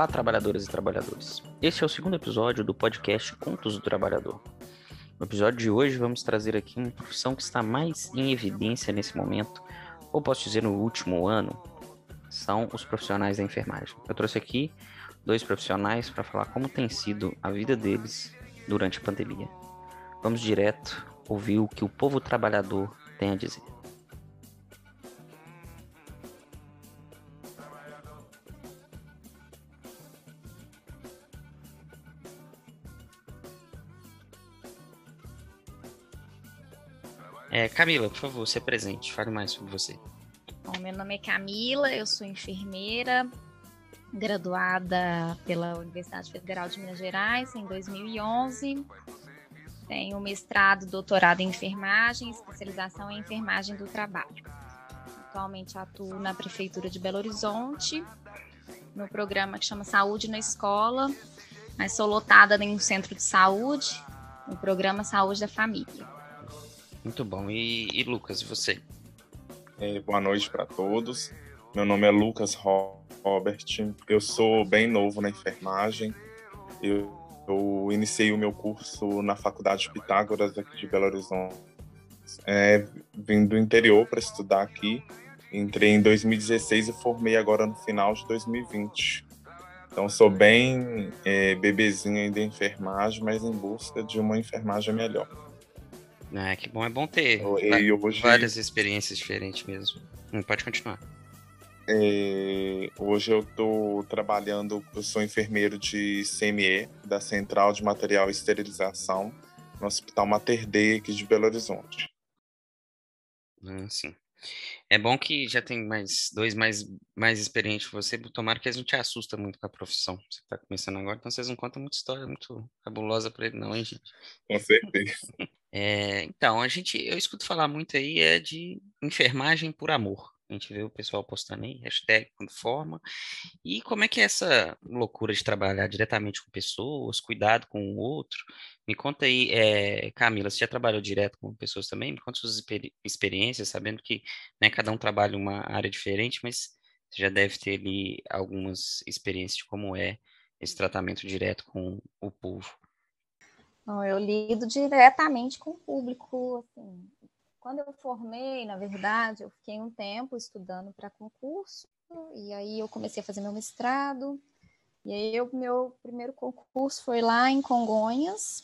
Olá, trabalhadoras e trabalhadores. Este é o segundo episódio do podcast Contos do Trabalhador. No episódio de hoje, vamos trazer aqui uma profissão que está mais em evidência nesse momento, ou posso dizer no último ano, são os profissionais da enfermagem. Eu trouxe aqui dois profissionais para falar como tem sido a vida deles durante a pandemia. Vamos direto ouvir o que o povo trabalhador tem a dizer. É, Camila, por favor, se apresente, fale mais sobre você. Bom, meu nome é Camila, eu sou enfermeira, graduada pela Universidade Federal de Minas Gerais em 2011. Tenho mestrado, doutorado em enfermagem, especialização em enfermagem do trabalho. Atualmente atuo na Prefeitura de Belo Horizonte, no programa que chama Saúde na Escola, mas sou lotada em um centro de saúde, no programa Saúde da Família. Muito bom. E, e Lucas, e você? É, boa noite para todos. Meu nome é Lucas Robert. Eu sou bem novo na enfermagem. Eu, eu iniciei o meu curso na Faculdade de Pitágoras aqui de Belo Horizonte. É, vim do interior para estudar aqui. Entrei em 2016 e formei agora no final de 2020. Então sou bem é, bebezinho ainda em enfermagem, mas em busca de uma enfermagem melhor. É, que bom, é bom ter E hoje, várias experiências diferentes mesmo. Hum, pode continuar. é, hoje eu estou trabalhando, eu sou enfermeiro de CME, da Central de Material e Esterilização, no Hospital Mater Dei aqui de Belo Horizonte. Hum, sim. É bom que já tem mais dois mais, mais experientes que você. Tomara que eles não te assustem muito com a profissão. Você está começando agora, então vocês não contam muita história muito fabulosa para ele, não, hein, gente? Com certeza. É, então, a gente, eu escuto falar muito aí é de enfermagem por amor. A gente vê o pessoal postando aí, hashtag quando forma. E como é que é essa loucura de trabalhar diretamente com pessoas, cuidado com o outro? Me conta aí, é, Camila, você já trabalhou direto com pessoas também? Me conta suas experi- experiências, sabendo que né, cada um trabalha em uma área diferente, mas você já deve ter ali algumas experiências de como é esse tratamento direto com o povo. Bom, eu lido diretamente com o público, assim. Quando eu formei, na verdade, eu fiquei um tempo estudando para concurso, e aí eu comecei a fazer meu mestrado, e aí o meu primeiro concurso foi lá em Congonhas,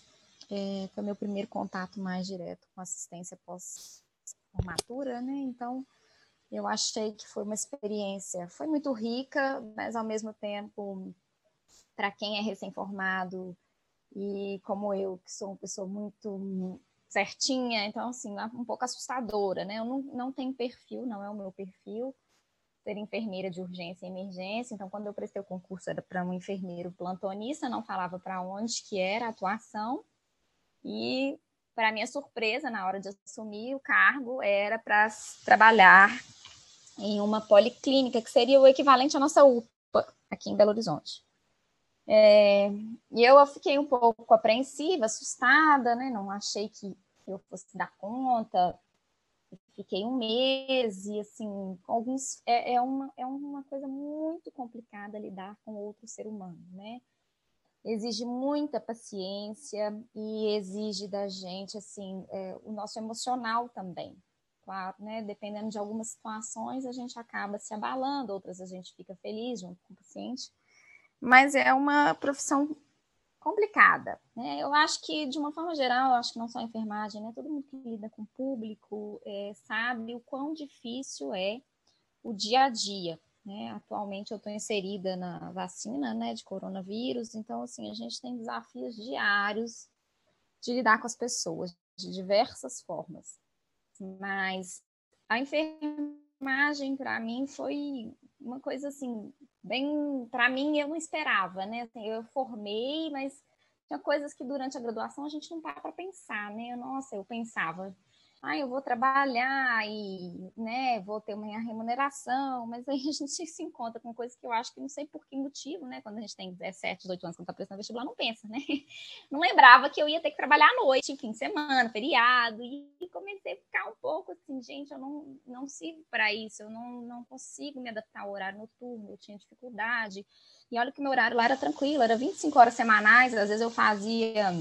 é, foi meu primeiro contato mais direto com assistência pós-formatura, né? Então, eu achei que foi uma experiência, foi muito rica, mas ao mesmo tempo, para quem é recém-formado, e como eu, que sou uma pessoa muito certinha, então, assim, um pouco assustadora, né? Eu não, não tenho perfil, não é o meu perfil, ser enfermeira de urgência e emergência. Então, quando eu prestei o concurso, era para um enfermeiro plantonista, não falava para onde que era a atuação. E, para minha surpresa, na hora de assumir o cargo, era para trabalhar em uma policlínica, que seria o equivalente à nossa UPA, aqui em Belo Horizonte. É, e eu fiquei um pouco apreensiva, assustada, né? Não achei que eu fosse dar conta. Fiquei um mês e assim, alguns é, é, uma, é uma coisa muito complicada lidar com outro ser humano, né? Exige muita paciência e exige da gente assim é, o nosso emocional também. Claro, né? Dependendo de algumas situações, a gente acaba se abalando, outras a gente fica feliz junto com o paciente mas é uma profissão complicada. Né? Eu acho que, de uma forma geral, acho que não só a enfermagem, né? todo mundo que lida com o público é, sabe o quão difícil é o dia a dia. Né? Atualmente eu estou inserida na vacina né, de coronavírus, então assim, a gente tem desafios diários de lidar com as pessoas de diversas formas. Mas a enfermagem, para mim, foi uma coisa assim, bem, para mim eu não esperava, né? Assim, eu formei, mas tinha coisas que durante a graduação a gente não para para pensar, né? Nossa, eu pensava, ah, eu vou trabalhar e, né, vou ter uma remuneração, mas aí a gente se encontra com coisas que eu acho que não sei por que motivo, né, quando a gente tem 17, 18 anos, quando está prestando vestibular, não pensa, né? Não lembrava que eu ia ter que trabalhar à noite, fim de semana, feriado, e comecei a ficar um pouco assim, gente, eu não, não sirvo para isso, eu não, não consigo me adaptar ao horário noturno, eu tinha dificuldade, e olha que meu horário lá era tranquilo, era 25 horas semanais, às vezes eu fazia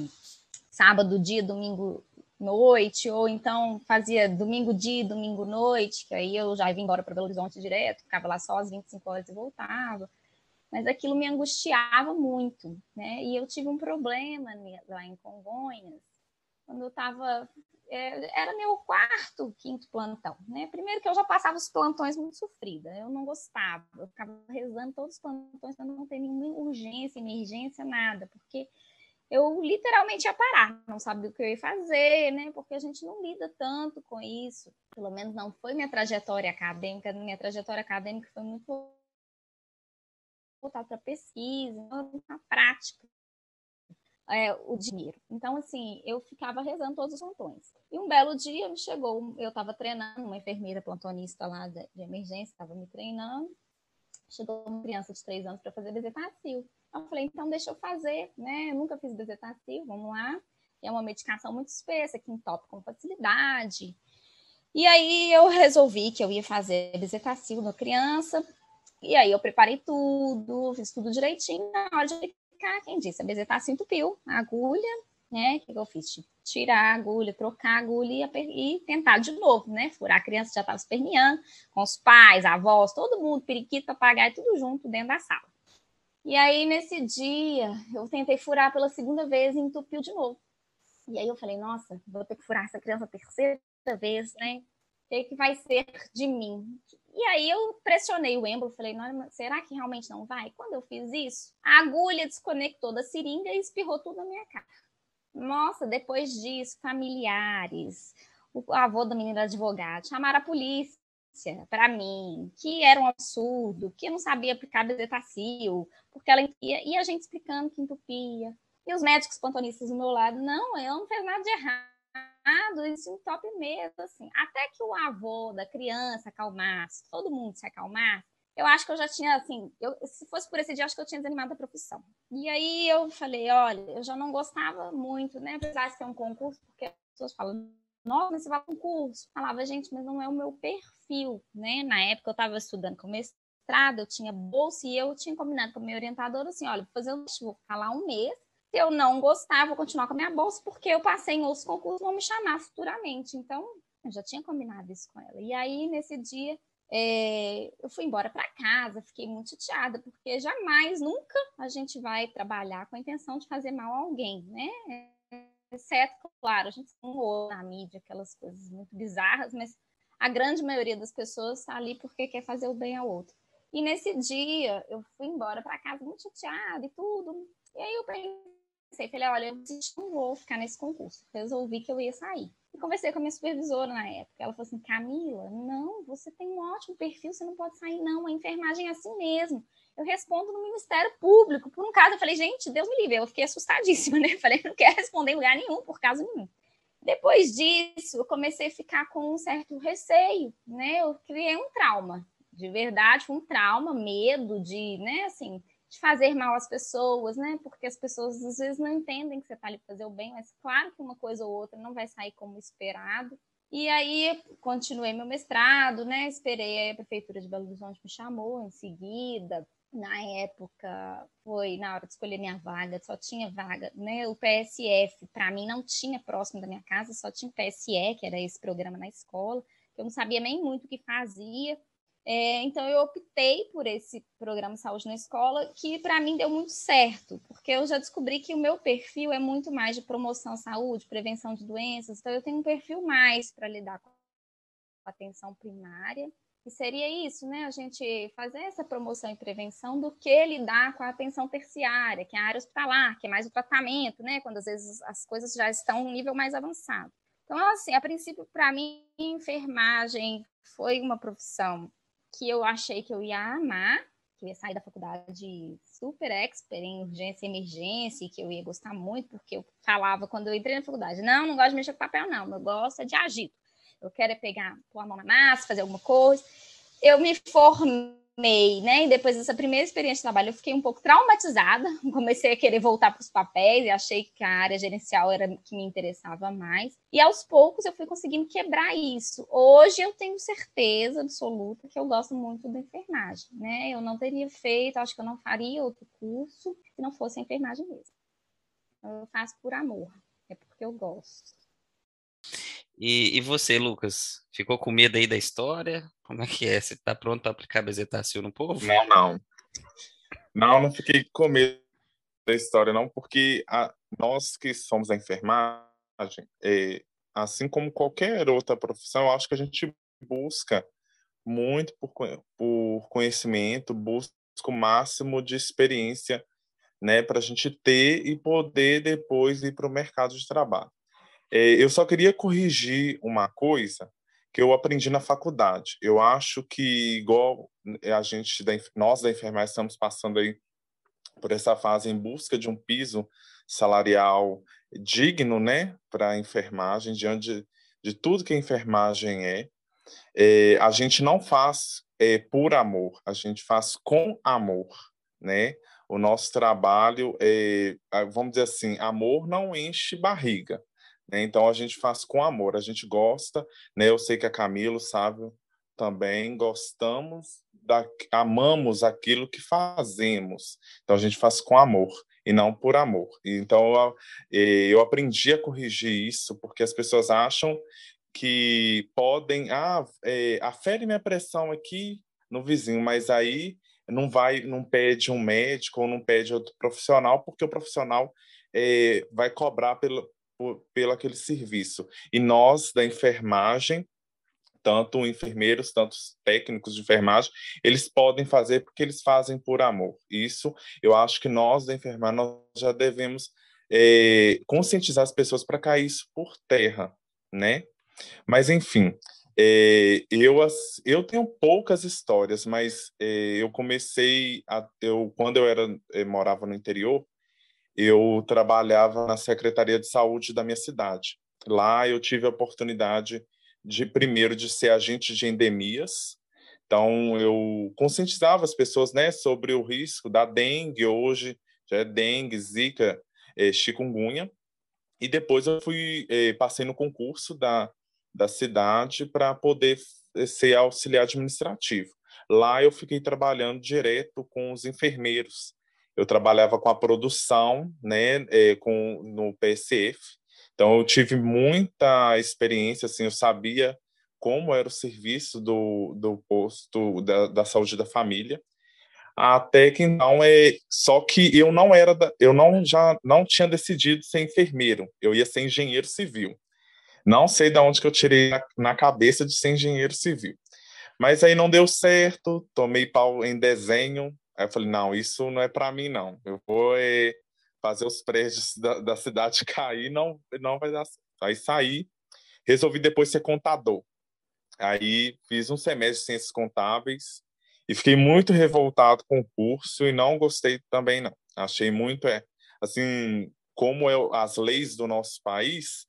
sábado, dia, domingo, noite, ou então fazia domingo dia, domingo noite, que aí eu já ia embora para Belo Horizonte direto, ficava lá só às 25 horas e voltava. Mas aquilo me angustiava muito, né? E eu tive um problema lá em Congonhas, quando eu estava. É, era meu quarto, quinto plantão, né? Primeiro que eu já passava os plantões muito sofrida, eu não gostava, eu ficava rezando todos os plantões para não ter nenhuma urgência, emergência, nada, porque eu literalmente ia parar, não sabia o que eu ia fazer, né? Porque a gente não lida tanto com isso. Pelo menos não foi minha trajetória acadêmica. Minha trajetória acadêmica foi muito voltada para pesquisa, na prática. É, o dinheiro. Então, assim, eu ficava rezando todos os plantões. E um belo dia me chegou, eu estava treinando, uma enfermeira plantonista lá de, de emergência estava me treinando. Chegou uma criança de três anos para fazer bezetacil. Eu falei, então deixa eu fazer, né? Eu nunca fiz bezetacil, vamos lá. É uma medicação muito espessa, que entope com facilidade. E aí eu resolvi que eu ia fazer bezetacil na criança. E aí eu preparei tudo, fiz tudo direitinho. Na hora de aplicar, quem disse? A bezetacil entupiu a agulha, né? O que eu fiz? Tirar a agulha, trocar a agulha e, tentar de novo, né? Furar a criança já estava esperneando, com os pais, avós, todo mundo, periquito, papagaio, tudo junto dentro da sala. E aí, nesse dia, eu tentei furar pela segunda vez e entupiu de novo. E aí eu falei, nossa, vou ter que furar essa criança a terceira vez, né? O que, que vai ser de mim? E aí eu pressionei o êmbolo, falei, será que realmente não vai? Quando eu fiz isso, a agulha desconectou da seringa e espirrou tudo na minha cara. Nossa, depois disso, familiares, o avô da menina advogado, chamaram a polícia para mim, que era um absurdo, que eu não sabia aplicar bezetacil, porque ela entupia, e a gente explicando que entupia. E os médicos plantonistas do meu lado, não, ela não fez nada de errado, isso entope mesmo, assim. Até que o avô da criança acalmasse, todo mundo se acalmasse, eu acho que eu já tinha, assim, eu, se fosse por esse dia, acho que eu tinha desanimado a profissão. E aí eu falei, olha, eu já não gostava muito, né, apesar de ser um concurso, porque as pessoas falam, nossa, mas você vai para um curso. Falava, gente, mas não é o meu perfil, né? Na época eu estava estudando com mestrado, eu tinha bolsa e eu tinha combinado com a minha orientadora assim, olha, vou fazer um vou ficar lá um mês. Se eu não gostar, vou continuar com a minha bolsa, porque eu passei em outros concursos, vão me chamar futuramente. Então, eu já tinha combinado isso com ela. E aí, nesse dia, é, eu fui embora para casa, fiquei muito chateada, porque jamais, nunca a gente vai trabalhar com a intenção de fazer mal a alguém, né? Exceto, claro, a gente não na mídia aquelas coisas muito bizarras, mas a grande maioria das pessoas está ali porque quer fazer o bem ao outro. E nesse dia, eu fui embora para casa muito chateada e tudo. E aí eu pensei, falei, olha, eu não vou ficar nesse concurso. Resolvi que eu ia sair. E conversei com a minha supervisora na época. Ela falou assim, Camila, não, você tem um ótimo perfil, você não pode sair, não. A enfermagem é assim mesmo eu respondo no Ministério Público. Por um caso, eu falei, gente, Deus me livre. Eu fiquei assustadíssima, né? Falei, não quero responder em lugar nenhum, por caso nenhum. Depois disso, eu comecei a ficar com um certo receio, né? Eu criei um trauma, de verdade, um trauma, medo de, né, assim, de fazer mal às pessoas, né? Porque as pessoas às vezes não entendem que você está ali para fazer o bem, mas claro que uma coisa ou outra não vai sair como esperado. E aí continuei meu mestrado, né? Esperei a prefeitura de Belo Horizonte me chamou em seguida, na época foi na hora de escolher minha vaga, só tinha vaga, né? O PSF para mim não tinha próximo da minha casa, só tinha PSE, que era esse programa na escola, que eu não sabia nem muito o que fazia. É, então eu optei por esse programa Saúde na Escola, que para mim deu muito certo, porque eu já descobri que o meu perfil é muito mais de promoção à saúde, prevenção de doenças, então eu tenho um perfil mais para lidar com a atenção primária e seria isso, né? A gente fazer essa promoção e prevenção do que lidar com a atenção terciária, que é a área hospitalar, que é mais o tratamento, né? Quando às vezes as coisas já estão um nível mais avançado. Então, assim, a princípio, para mim, enfermagem foi uma profissão que eu achei que eu ia amar, que eu ia sair da faculdade super expert em urgência e emergência, que eu ia gostar muito, porque eu falava quando eu entrei na faculdade, não, não gosto de mexer com papel, não, eu gosto é de agir. Eu quero é pegar, pôr a mão na massa, fazer alguma coisa. Eu me formei né? E depois dessa primeira experiência de trabalho, eu fiquei um pouco traumatizada. Comecei a querer voltar para os papéis e achei que a área gerencial era que me interessava mais. E aos poucos eu fui conseguindo quebrar isso. Hoje eu tenho certeza absoluta que eu gosto muito da enfermagem, né? Eu não teria feito, acho que eu não faria outro curso se não fosse a enfermagem mesmo. Eu faço por amor, é porque eu gosto. E, e, você, Lucas, ficou com medo aí da história? Como é que é? Você está pronto para aplicar bezetacil no povo? Não, não. Não, não fiquei com medo da história, não, porque a, nós que somos da enfermagem, é, assim como qualquer outra profissão, eu acho que a gente busca muito por, por conhecimento, busca o máximo de experiência né, para a gente ter e poder depois ir para o mercado de trabalho. É, eu só queria corrigir uma coisa que eu aprendi na faculdade. Eu acho que, igual a gente, nós da enfermagem, estamos passando aí por essa fase em busca de um piso salarial digno, né, para a enfermagem, diante de, de, tudo que a enfermagem é, é a gente não faz é, por amor, a gente faz com amor, né? O nosso trabalho é, vamos dizer assim, amor não enche barriga, né? Então a gente faz com amor, a gente gosta, né? Eu sei que a Camilo sabe também gostamos da, amamos aquilo que fazemos. Então a gente faz com amor e não por amor. Então eu, aprendi a corrigir isso porque as pessoas acham que podem ah é, afere minha pressão aqui no vizinho, mas aí não vai, não pede um médico ou não pede outro profissional porque o profissional é, vai cobrar pelo, pelo aquele serviço. E nós, da enfermagem, tanto enfermeiros, tanto técnicos de enfermagem, eles podem fazer porque eles fazem por amor. Isso, eu acho que nós, da enfermagem, nós já devemos é, conscientizar as pessoas para cair isso por terra, né? Mas, enfim, é, eu, eu tenho poucas histórias, mas é, eu comecei, a, eu, quando eu era, eu morava no interior, eu trabalhava na Secretaria de Saúde da minha cidade. Lá eu tive a oportunidade de, primeiro, de ser agente de endemias. Então, eu conscientizava as pessoas né, sobre o risco da dengue, hoje já é dengue, zika, é, chikungunya. E depois eu fui, é, passei no concurso da, da cidade para poder eh, ser auxiliar administrativo. Lá eu fiquei trabalhando direto com os enfermeiros eu trabalhava com a produção, né, é, com, no PSF. Então, eu tive muita experiência, assim, eu sabia como era o serviço do, do posto da, da saúde da família. Até que então é só que eu não era eu não já não tinha decidido ser enfermeiro, eu ia ser engenheiro civil. Não sei de onde que eu tirei na, na cabeça de ser engenheiro civil. Mas aí não deu certo, tomei pau em desenho, Aí eu falei, não, isso não é para mim, não. Eu vou é, fazer os prédios da, da, cidade cair, não, não vai dar certo. Aí saí, resolvi depois ser contador. Aí fiz um semestre de ciências contábeis e fiquei muito revoltado com o curso e não gostei também, não. Achei muito, é, assim, como é as leis do nosso país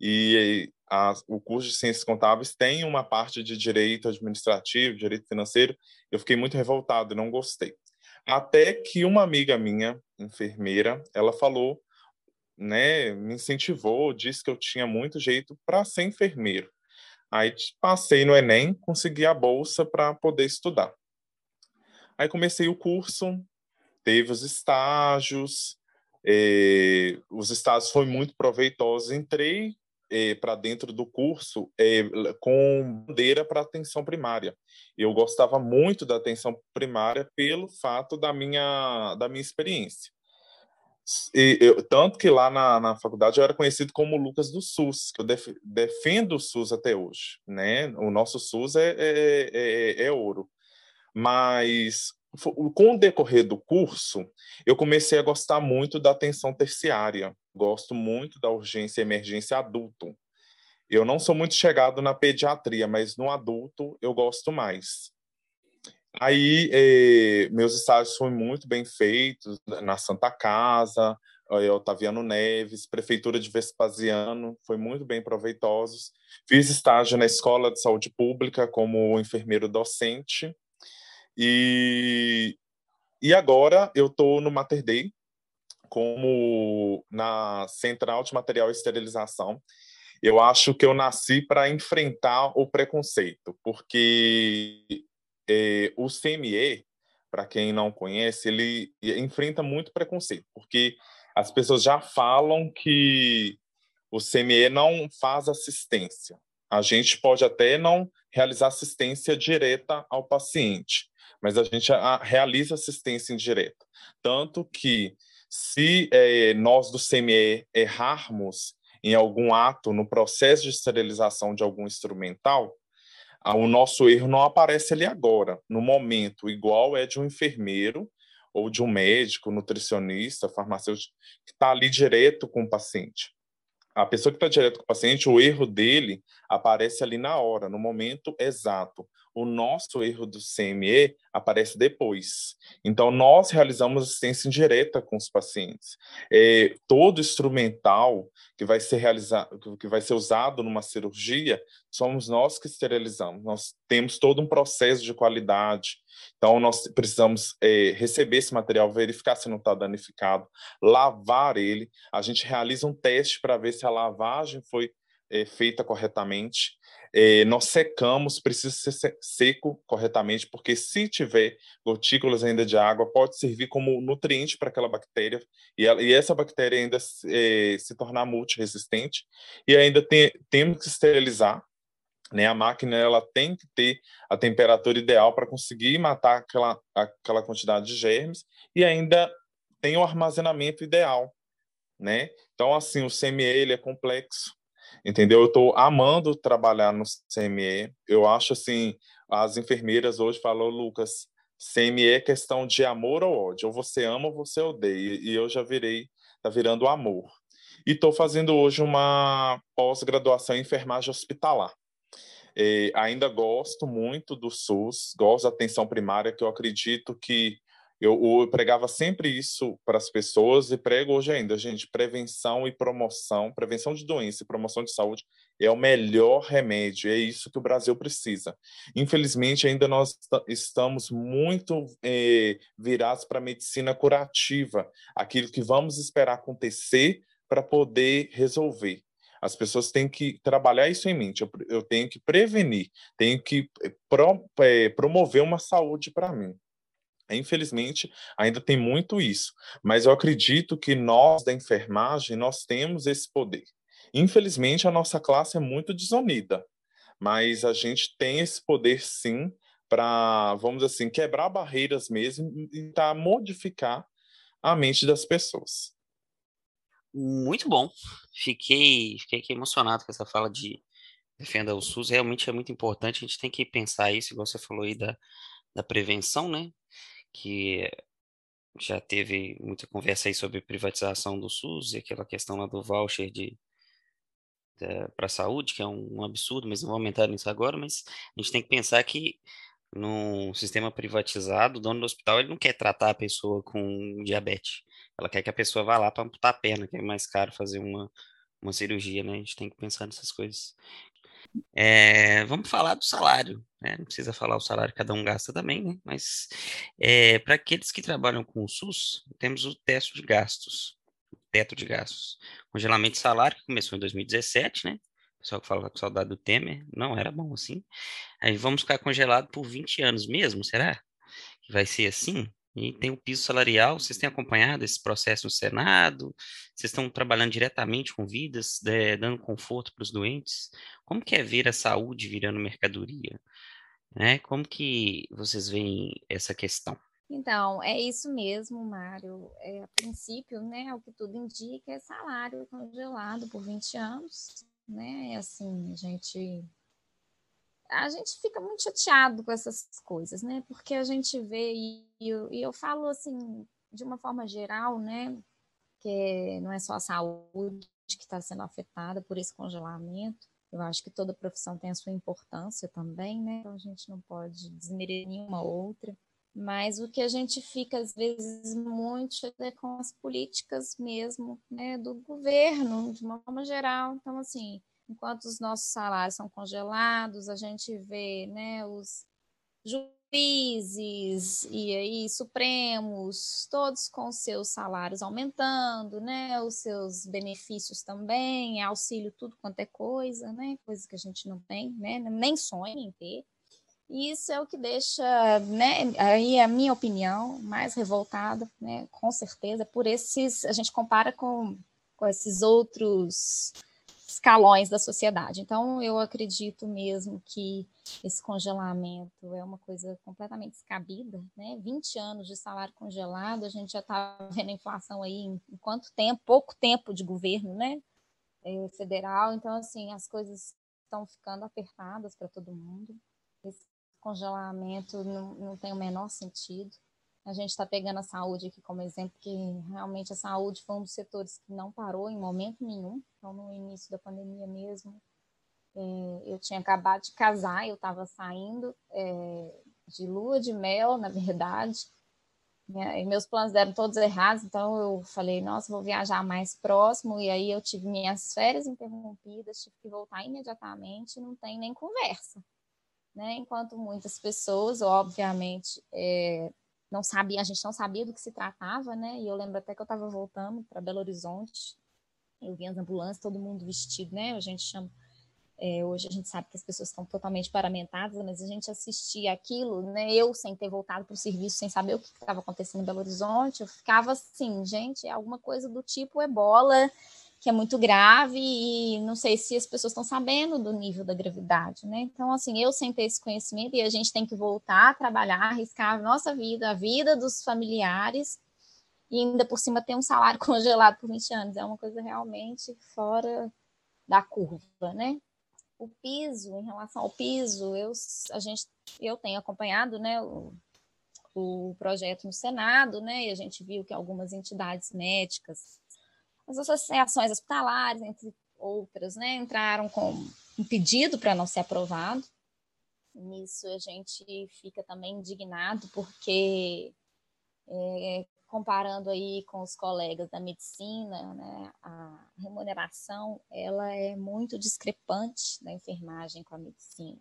e a, o curso de ciências contábeis tem uma parte de direito administrativo, direito financeiro. Eu fiquei muito revoltado, não gostei. Até que uma amiga minha, enfermeira, ela falou, né, me incentivou, disse que eu tinha muito jeito para ser enfermeiro. Aí passei no Enem, consegui a bolsa para poder estudar. Aí comecei o curso, teve os estágios, eh, os estágios foram muito proveitosos. Entrei eh, para dentro do curso eh, com bandeira para atenção primária. Eu gostava muito da atenção primária pelo fato da minha, da minha experiência. E eu, tanto que lá na, na faculdade eu era conhecido como Lucas do SUS, que eu def, defendo o SUS até hoje. Né? O nosso SUS é, é, é, é ouro. Mas com o decorrer do curso, eu comecei a gostar muito da atenção terciária. Gosto muito da urgência e emergência adulto. Eu não sou muito chegado na pediatria, mas no adulto eu gosto mais. Aí, eh, meus estágios foram muito bem feitos na Santa Casa, Otaviano Neves, Prefeitura de Vespasiano, foi muito bem proveitosos. Fiz estágio na Escola de Saúde Pública como enfermeiro docente. E, e agora eu estou no Mater Dei, como na Central de Material e Esterilização. Eu acho que eu nasci para enfrentar o preconceito, porque é, o CME, para quem não conhece, ele enfrenta muito preconceito, porque as pessoas já falam que o CME não faz assistência. A gente pode até não realizar assistência direta ao paciente, mas a gente realiza assistência indireta. Tanto que, se é, nós do CME errarmos em algum ato no processo de esterilização de algum instrumental, o nosso erro não aparece ali agora, no momento, igual é de um enfermeiro ou de um médico, nutricionista, farmacêutico, que está ali direto com o paciente. A pessoa que está direto com o paciente, o erro dele aparece ali na hora, no momento exato. O nosso erro do CME aparece depois. Então, nós realizamos assistência indireta com os pacientes. É, todo instrumental que vai ser realizado, que vai ser usado numa cirurgia, somos nós que esterilizamos. Nós temos todo um processo de qualidade. Então, nós precisamos é, receber esse material, verificar se não está danificado, lavar ele. A gente realiza um teste para ver se a lavagem foi é, feita corretamente. É, nós secamos, precisa ser seco corretamente, porque se tiver gotículas ainda de água, pode servir como nutriente para aquela bactéria, e, ela, e essa bactéria ainda é, se tornar multiresistente, e ainda tem, temos que esterilizar, né? A máquina ela tem que ter a temperatura ideal para conseguir matar aquela, aquela quantidade de germes, e ainda tem o armazenamento ideal, né? Então, assim, o CME ele é complexo, entendeu? Eu estou amando trabalhar no CME. Eu acho assim, as enfermeiras hoje falam, Lucas, CME é questão de amor ou ódio. Ou você ama ou você odeia. E eu já virei, tá virando amor. E estou fazendo hoje uma pós-graduação em enfermagem hospitalar. É, ainda gosto muito do SUS, gosto da atenção primária, que eu acredito que eu, eu, pregava sempre isso para as pessoas e prego hoje ainda, gente. Prevenção e promoção, prevenção de doença e promoção de saúde é o melhor remédio. É isso que o Brasil precisa. Infelizmente, ainda nós estamos muito é, virados para a medicina curativa, aquilo que vamos esperar acontecer para poder resolver. As pessoas têm que trabalhar isso em mente. Eu, eu tenho que prevenir, tenho que eh, pro, é, promover uma saúde para mim. Infelizmente, ainda tem muito isso, mas eu acredito que nós da enfermagem nós temos esse poder. Infelizmente, a nossa classe é muito desunida, mas a gente tem esse poder sim para, vamos assim, quebrar barreiras mesmo e tentar modificar a mente das pessoas. Muito bom. Fiquei, fiquei emocionado com essa fala de defenda o SUS. Realmente é muito importante. A gente tem que pensar isso, igual você falou aí da, da prevenção, né? Que já teve muita conversa aí sobre privatização do SUS e aquela questão lá do voucher de para a saúde, que é um, um, absurdo, mas não vou aumentar nisso agora, mas a gente tem que pensar que num sistema privatizado, o dono do hospital ele não quer tratar a pessoa com diabetes, ela quer que a pessoa vá lá para amputar a perna, que é mais caro fazer uma, uma cirurgia, né? A gente tem que pensar nessas coisas. É, vamos falar do salário, né? Não precisa falar o salário que cada um gasta também, né? Mas é, para aqueles que trabalham com o SUS, temos o teto de gastos, o teto de gastos. Congelamento de salário, que começou em 2017, né? O pessoal que fala com saudade do Temer, não era bom assim. Aí vamos ficar congelado por 20 anos mesmo, será? Que vai ser assim? E tem o piso salarial, vocês têm acompanhado esse processo no Senado? Vocês estão trabalhando diretamente com vidas, de, dando conforto para os doentes? Como que é ver a saúde virando mercadoria? Né? Como que vocês veem essa questão? Então, é isso mesmo, Mário. É, a princípio, né, o que tudo indica é salário congelado por 20 anos, né? Assim, a gente a gente fica muito chateado com essas coisas, né? Porque a gente vê, e eu, e eu falo assim, de uma forma geral, né? Que não é só a saúde que está sendo afetada por esse congelamento. Eu acho que toda profissão tem a sua importância também, né? Então a gente não pode desmerecer nenhuma outra. Mas o que a gente fica, às vezes, muito é com as políticas mesmo né, do governo, de uma forma geral. Então, assim, enquanto os nossos salários são congelados, a gente vê né, os juízes e aí supremos, todos com seus salários aumentando, né, os seus benefícios também, auxílio, tudo quanto é coisa, né, coisa que a gente não tem, né, nem sonha em ter. E isso é o que deixa, né, aí a minha opinião, mais revoltada, né, com certeza, por esses, a gente compara com, com esses outros escalões da sociedade. Então, eu acredito mesmo que esse congelamento é uma coisa completamente descabida, né? 20 anos de salário congelado, a gente já está vendo a inflação aí em, quanto tempo, pouco tempo de governo, né? É, federal. Então, assim, as coisas estão ficando apertadas para todo mundo. Esse congelamento não, não tem o menor sentido. A gente está pegando a saúde aqui como exemplo, que realmente a saúde foi um dos setores que não parou em momento nenhum. Então, no início da pandemia mesmo, é, eu tinha acabado de casar, eu estava saindo é, de lua de mel, na verdade, e meus planos deram todos errados, então eu falei, nossa, vou viajar mais próximo, e aí eu tive minhas férias interrompidas, tive que voltar imediatamente, não tem nem conversa né? Enquanto muitas pessoas, obviamente, é, não sabia, a gente não sabia do que se tratava, né? E eu lembro até que eu estava voltando para Belo Horizonte, eu vi as ambulâncias, todo mundo vestido, né? A gente chama é, hoje a gente sabe que as pessoas estão totalmente paramentadas, mas a gente assistia aquilo, né? Eu sem ter voltado para o serviço, sem saber o que estava acontecendo em Belo Horizonte, eu ficava assim, gente, é alguma coisa do tipo ebola, que é muito grave e não sei se as pessoas estão sabendo do nível da gravidade, né? Então, assim, eu sem ter esse conhecimento e a gente tem que voltar a trabalhar, arriscar a nossa vida, a vida dos familiares e ainda por cima ter um salário congelado por 20 anos. É uma coisa realmente fora da curva, né? O piso, em relação ao piso, eu, a gente, eu tenho acompanhado, né, o, o projeto no Senado, né, e a gente viu que algumas entidades médicas as associações hospitalares, entre outras, né, entraram com um pedido para não ser aprovado. Nisso a gente fica também indignado, porque é, comparando aí com os colegas da medicina, né, a remuneração ela é muito discrepante da enfermagem com a medicina.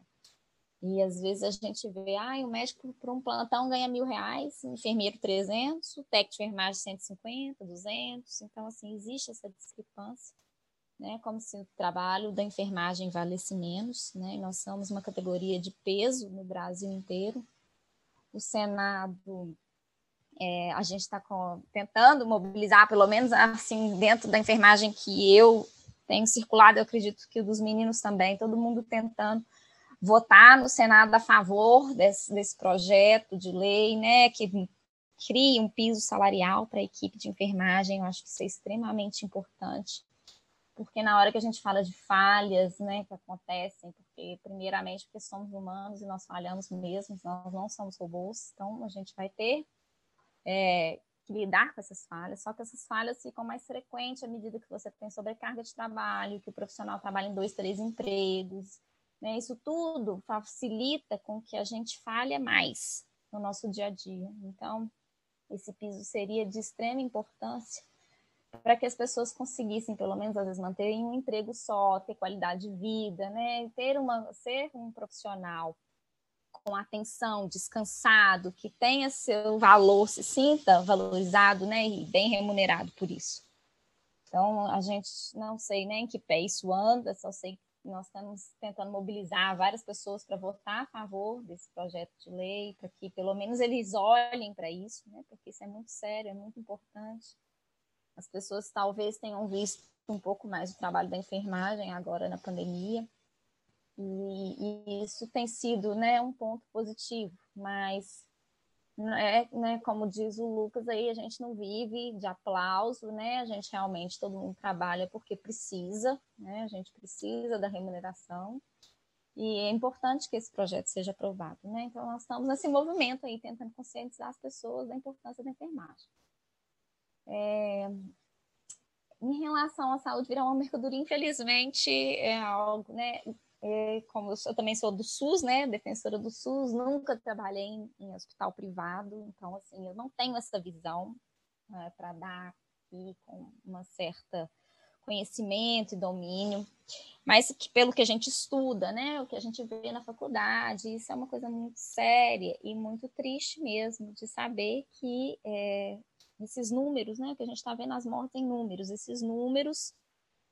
E às vezes a gente vê, ah, o médico por um plantão ganha mil reais, o enfermeiro 300, o técnico de enfermagem 150, 200. Então, assim, existe essa discrepância, né? Como se o trabalho da enfermagem valesse menos, né? Nós somos uma categoria de peso no Brasil inteiro. O Senado, é, a gente está tentando mobilizar, pelo menos assim, dentro da enfermagem que eu tenho circulado, eu acredito que dos meninos também, todo mundo tentando votar no Senado a favor desse, desse projeto de lei, né, que cria um piso salarial para a equipe de enfermagem, eu acho que isso é extremamente importante, porque na hora que a gente fala de falhas, né, que acontecem, porque primeiramente porque somos humanos e nós falhamos mesmo, nós não somos robôs, então a gente vai ter é, que lidar com essas falhas, só que essas falhas ficam mais frequentes à medida que você tem sobrecarga de trabalho, que o profissional trabalha em dois, três empregos, né? Isso tudo facilita com que a gente falhe mais no nosso dia a dia. Então, esse piso seria de extrema importância para que as pessoas conseguissem, pelo menos às vezes, manterem um emprego só, ter qualidade de vida, né? Ter uma, ser um profissional com atenção, descansado, que tenha seu valor, se sinta valorizado, né? E bem remunerado por isso. Então, a gente não sei nem que pé isso anda, só sei nós estamos tentando mobilizar várias pessoas para votar a favor desse projeto de lei, para que pelo menos eles olhem para isso, né? porque isso é muito sério, é muito importante. As pessoas talvez tenham visto um pouco mais o trabalho da enfermagem agora na pandemia, e, e isso tem sido né, um ponto positivo, mas é, né, como diz o Lucas aí, a gente não vive de aplauso, né? A gente realmente todo mundo trabalha porque precisa, né? A gente precisa da remuneração. E é importante que esse projeto seja aprovado, né? Então nós estamos nesse movimento aí tentando conscientizar as pessoas da importância da enfermagem. É... Em relação à saúde virar uma mercadoria, infelizmente é algo, né? Como eu, sou, eu, também sou do SUS, né, defensora do SUS, nunca trabalhei em, em hospital privado, então, assim, eu não tenho essa visão né, para dar aqui com uma certa conhecimento e domínio, mas que, pelo que a gente estuda, né, o que a gente vê na faculdade, isso é uma coisa muito séria e muito triste mesmo, de saber que é, esses números, né, que a gente está vendo as mortes em números, esses números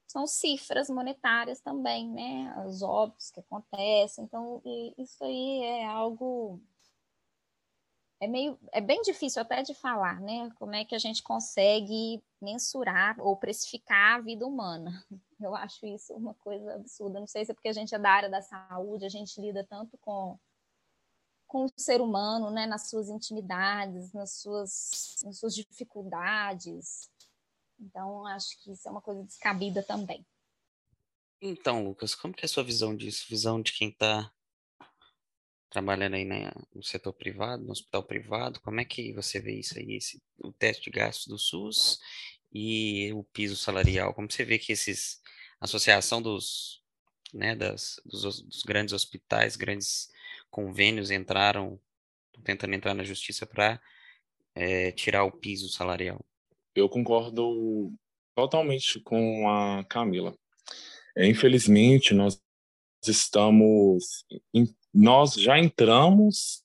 são cifras monetárias também, né? Os óbitos que acontecem. Então, isso aí é algo é meio é bem difícil até de falar, né? Como é que a gente consegue mensurar ou precificar a vida humana? Eu acho isso uma coisa absurda. Não sei se é porque a gente é da área da saúde, a gente lida tanto com com o ser humano, né, nas suas intimidades, nas suas, nas suas dificuldades, então, acho que isso é uma coisa descabida também. Então, Lucas, como que é a sua visão disso? Visão de quem está trabalhando aí né, no setor privado, no hospital privado, como é que você vê isso aí, esse, o teste de gastos do SUS e o piso salarial? Como você vê que esses, associação dos, né, das, dos, dos grandes hospitais, grandes convênios entraram, tentando entrar na justiça para é, tirar o piso salarial? Eu concordo totalmente com a Camila. É, infelizmente, nós estamos, nós já entramos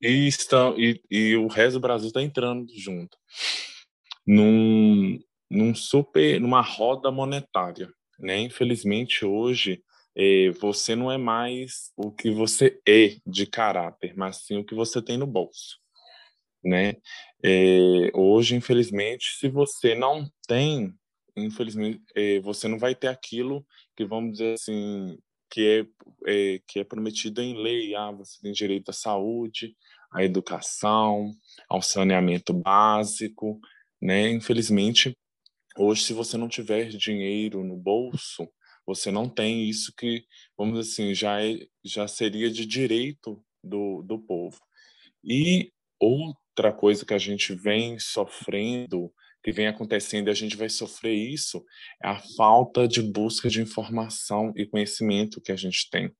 e, está, e, e o resto do Brasil está entrando junto num, num super, numa roda monetária, né? Infelizmente hoje é, você não é mais o que você é de caráter, mas sim o que você tem no bolso né? É, hoje, infelizmente, se você não tem, infelizmente, é, você não vai ter aquilo que vamos dizer assim que é, é, que é prometido em lei. Ah, você tem direito à saúde, à educação, ao saneamento básico, né? Infelizmente, hoje, se você não tiver dinheiro no bolso, você não tem isso que, vamos dizer assim, já, é, já seria de direito do, do povo. E outra coisa que a gente vem sofrendo, que vem acontecendo, e a gente vai sofrer isso, é a falta de busca de informação e conhecimento que a gente tem.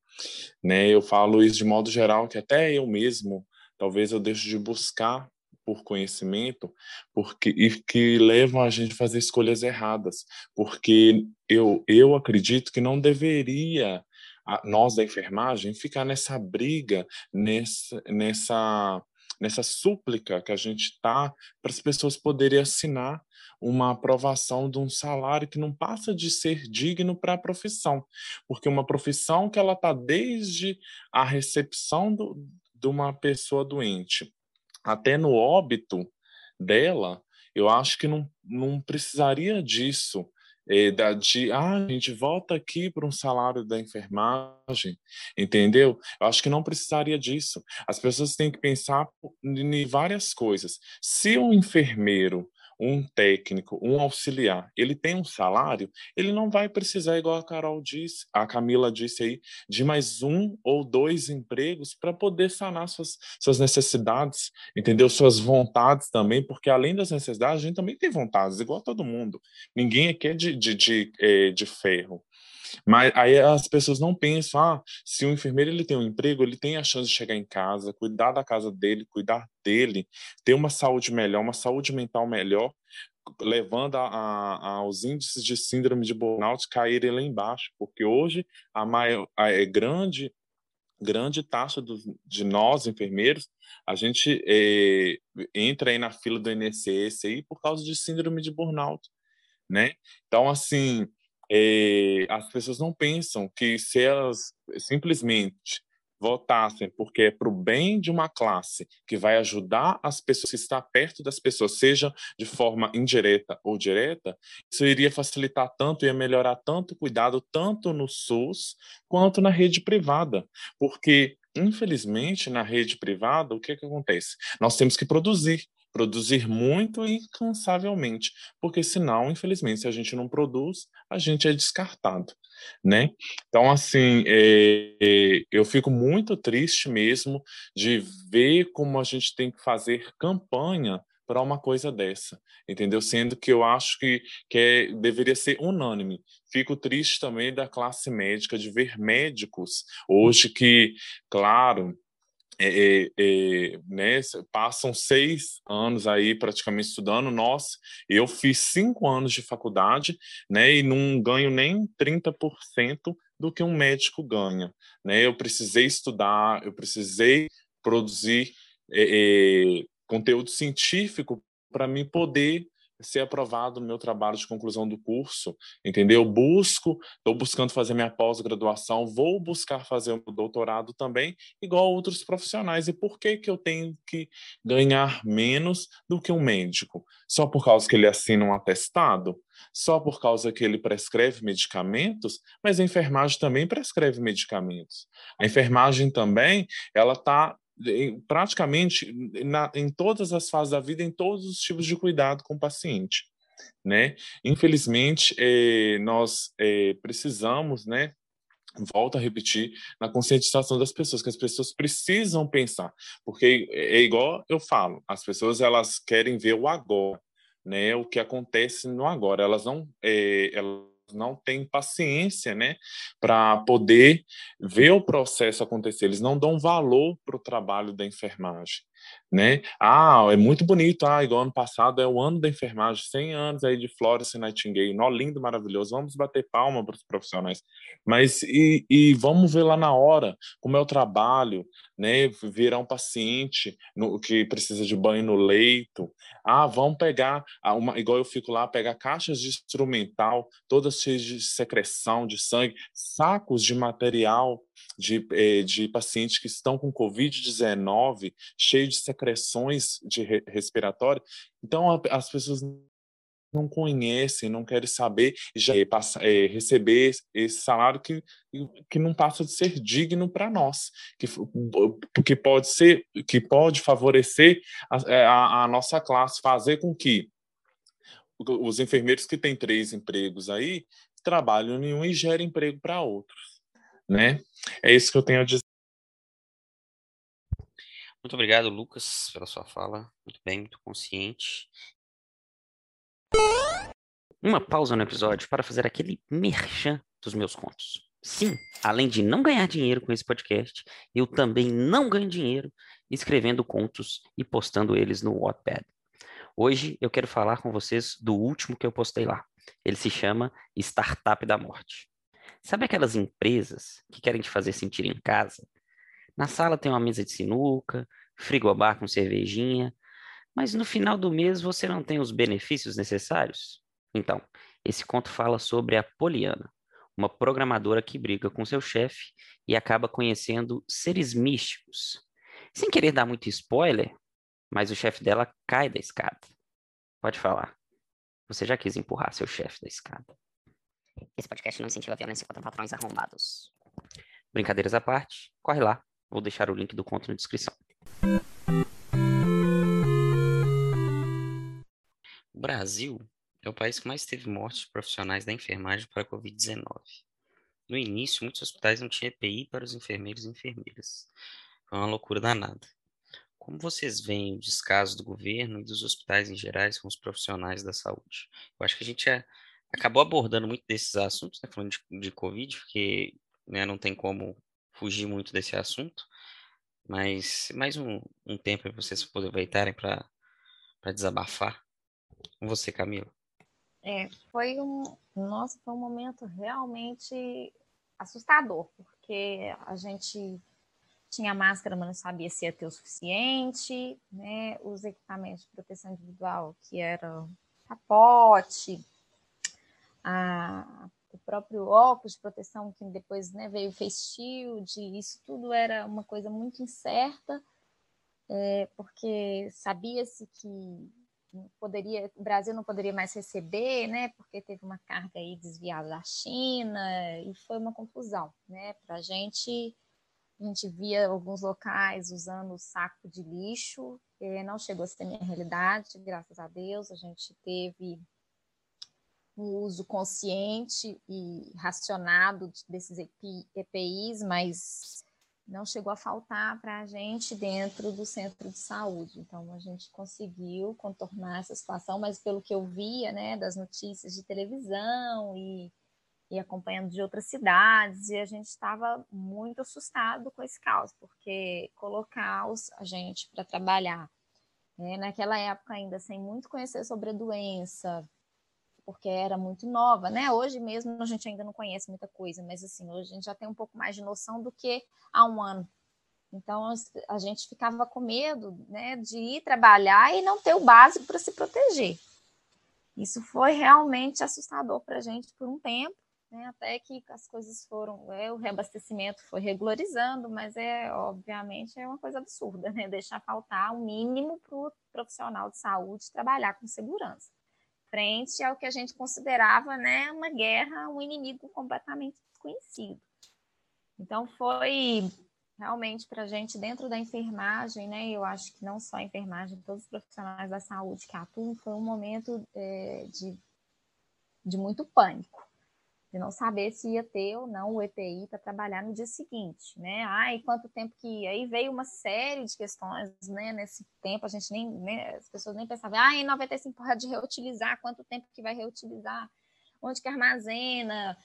Né? Eu falo isso de modo geral, que até eu mesmo, talvez eu deixe de buscar por conhecimento, porque e que levam a gente a fazer escolhas erradas, porque eu eu acredito que não deveria a, nós da enfermagem ficar nessa briga, nessa nessa nessa súplica que a gente está para as pessoas poderem assinar uma aprovação de um salário que não passa de ser digno para a profissão, porque uma profissão que ela está desde a recepção do, de uma pessoa doente até no óbito dela, eu acho que não, não precisaria disso é, da, de ah, a gente volta aqui para um salário da enfermagem, entendeu? Eu acho que não precisaria disso. As pessoas têm que pensar em várias coisas. Se um enfermeiro um técnico, um auxiliar, ele tem um salário, ele não vai precisar, igual a Carol disse, a Camila disse aí, de mais um ou dois empregos para poder sanar suas, suas necessidades, entendeu? Suas vontades também, porque além das necessidades, a gente também tem vontades, igual todo mundo. Ninguém aqui é de, de, de, é, de ferro. Mas aí as pessoas não pensam, ah, se o enfermeiro ele tem um emprego, ele tem a chance de chegar em casa, cuidar da casa dele, cuidar dele, ter uma saúde melhor, uma saúde mental melhor, levando a, a, aos índices de síndrome de burnout caírem lá embaixo, porque hoje a maior a, é grande grande taxa do, de nós enfermeiros, a gente é, entra aí na fila do INSS aí por causa de síndrome de burnout, né? Então assim, é, as pessoas não pensam que se elas simplesmente votassem porque é para o bem de uma classe que vai ajudar as pessoas que está perto das pessoas, seja de forma indireta ou direta, isso iria facilitar tanto, ia melhorar tanto o cuidado, tanto no SUS quanto na rede privada. Porque, infelizmente, na rede privada, o que, que acontece? Nós temos que produzir produzir muito e incansavelmente, porque senão, infelizmente, se a gente não produz, a gente é descartado, né? Então, assim, é, é, eu fico muito triste mesmo de ver como a gente tem que fazer campanha para uma coisa dessa, entendeu? Sendo que eu acho que, que é, deveria ser unânime. Fico triste também da classe médica, de ver médicos hoje que, claro, é, é, é, né, passam seis anos aí praticamente estudando. Nós, eu fiz cinco anos de faculdade, né, e não ganho nem 30% do que um médico ganha, né? Eu precisei estudar, eu precisei produzir é, é, conteúdo científico para mim poder ser aprovado no meu trabalho de conclusão do curso, entendeu? Eu busco, estou buscando fazer minha pós-graduação, vou buscar fazer o doutorado também, igual outros profissionais. E por que que eu tenho que ganhar menos do que um médico? Só por causa que ele assina um atestado? Só por causa que ele prescreve medicamentos? Mas a enfermagem também prescreve medicamentos. A enfermagem também, ela está praticamente na, em todas as fases da vida, em todos os tipos de cuidado com o paciente, né? Infelizmente, eh, nós eh, precisamos, né? Volto a repetir, na conscientização das pessoas, que as pessoas precisam pensar, porque é, igual eu falo, as pessoas elas querem ver o agora, né? O que acontece no agora, elas não, eh, elas não têm paciência, né, para poder ver o processo acontecer. Eles não dão valor para o trabalho da enfermagem né? Ah, é muito bonito, ah, igual ano passado é o ano da enfermagem, 100 anos aí de Florence Nightingale, nó lindo, maravilhoso, vamos bater palma para os profissionais, mas e, e, vamos ver lá na hora como é o trabalho, né? Virar um paciente no, que precisa de banho no leito, ah, vamos pegar, uma, igual eu fico lá, pegar caixas de instrumental, todas cheias de secreção, de sangue, sacos de material de, eh, de pacientes que estão com Covid-19, cheio de secreções de respiratório. Então, as pessoas não conhecem, não querem saber já é, passa, é, receber esse salário que, que não passa de ser digno para nós, que, porque pode ser, que pode favorecer a, é, a, a nossa classe, fazer com que os enfermeiros que têm três empregos aí trabalhem em um e gerem emprego para outros né? É isso que eu tenho a dizer. Muito obrigado, Lucas, pela sua fala. Muito bem, muito consciente. Uma pausa no episódio para fazer aquele merchan dos meus contos. Sim, além de não ganhar dinheiro com esse podcast, eu também não ganho dinheiro escrevendo contos e postando eles no Wattpad. Hoje eu quero falar com vocês do último que eu postei lá. Ele se chama Startup da Morte. Sabe aquelas empresas que querem te fazer sentir em casa? Na sala tem uma mesa de sinuca, frigobar com cervejinha, mas no final do mês você não tem os benefícios necessários? Então, esse conto fala sobre a Poliana, uma programadora que briga com seu chefe e acaba conhecendo seres místicos. Sem querer dar muito spoiler, mas o chefe dela cai da escada. Pode falar. Você já quis empurrar seu chefe da escada. Esse podcast não incentiva a violência contra patrões arrombados. Brincadeiras à parte, corre lá. Vou deixar o link do conto na descrição. O Brasil é o país que mais teve mortes profissionais da enfermagem para a Covid-19. No início, muitos hospitais não tinham EPI para os enfermeiros e enfermeiras. Foi uma loucura danada. Como vocês veem o descaso do governo e dos hospitais em geral com os profissionais da saúde? Eu acho que a gente é acabou abordando muito desses assuntos, né, falando de, de Covid, porque né, não tem como fugir muito desse assunto, mas mais um, um tempo para vocês aproveitarem para desabafar. Com você, Camila. É, foi um, nossa, foi um momento realmente assustador, porque a gente tinha máscara, mas não sabia se ia ter o suficiente, né? Os equipamentos de proteção individual, que era capote, a, próprio óculos de proteção que depois né, veio o face shield, isso tudo era uma coisa muito incerta, é, porque sabia-se que poderia, o Brasil não poderia mais receber, né, porque teve uma carga aí desviada da China, e foi uma confusão, né, para a gente, a gente via alguns locais usando saco de lixo, não chegou a ser minha realidade, graças a Deus, a gente teve um uso consciente e racionado desses EPIs, mas não chegou a faltar para a gente dentro do centro de saúde. Então, a gente conseguiu contornar essa situação, mas pelo que eu via, né, das notícias de televisão e, e acompanhando de outras cidades, e a gente estava muito assustado com esse caos, porque colocar os, a gente para trabalhar, né, naquela época ainda sem muito conhecer sobre a doença, porque era muito nova, né? Hoje mesmo a gente ainda não conhece muita coisa, mas assim, hoje a gente já tem um pouco mais de noção do que há um ano. Então a gente ficava com medo, né, de ir trabalhar e não ter o básico para se proteger. Isso foi realmente assustador para a gente por um tempo, né, até que as coisas foram, é, o reabastecimento foi regularizando, mas é obviamente é uma coisa absurda, né, deixar faltar o mínimo para o profissional de saúde trabalhar com segurança frente ao que a gente considerava né, uma guerra, um inimigo completamente desconhecido. Então, foi realmente para a gente, dentro da enfermagem, né, eu acho que não só a enfermagem, todos os profissionais da saúde que atuam, foi um momento é, de, de muito pânico de não saber se ia ter ou não o EPI para trabalhar no dia seguinte, né? Ai, quanto tempo que? Aí veio uma série de questões, né? Nesse tempo a gente nem, né? as pessoas nem pensavam, ah, em 95 pode reutilizar, quanto tempo que vai reutilizar? Onde que armazena?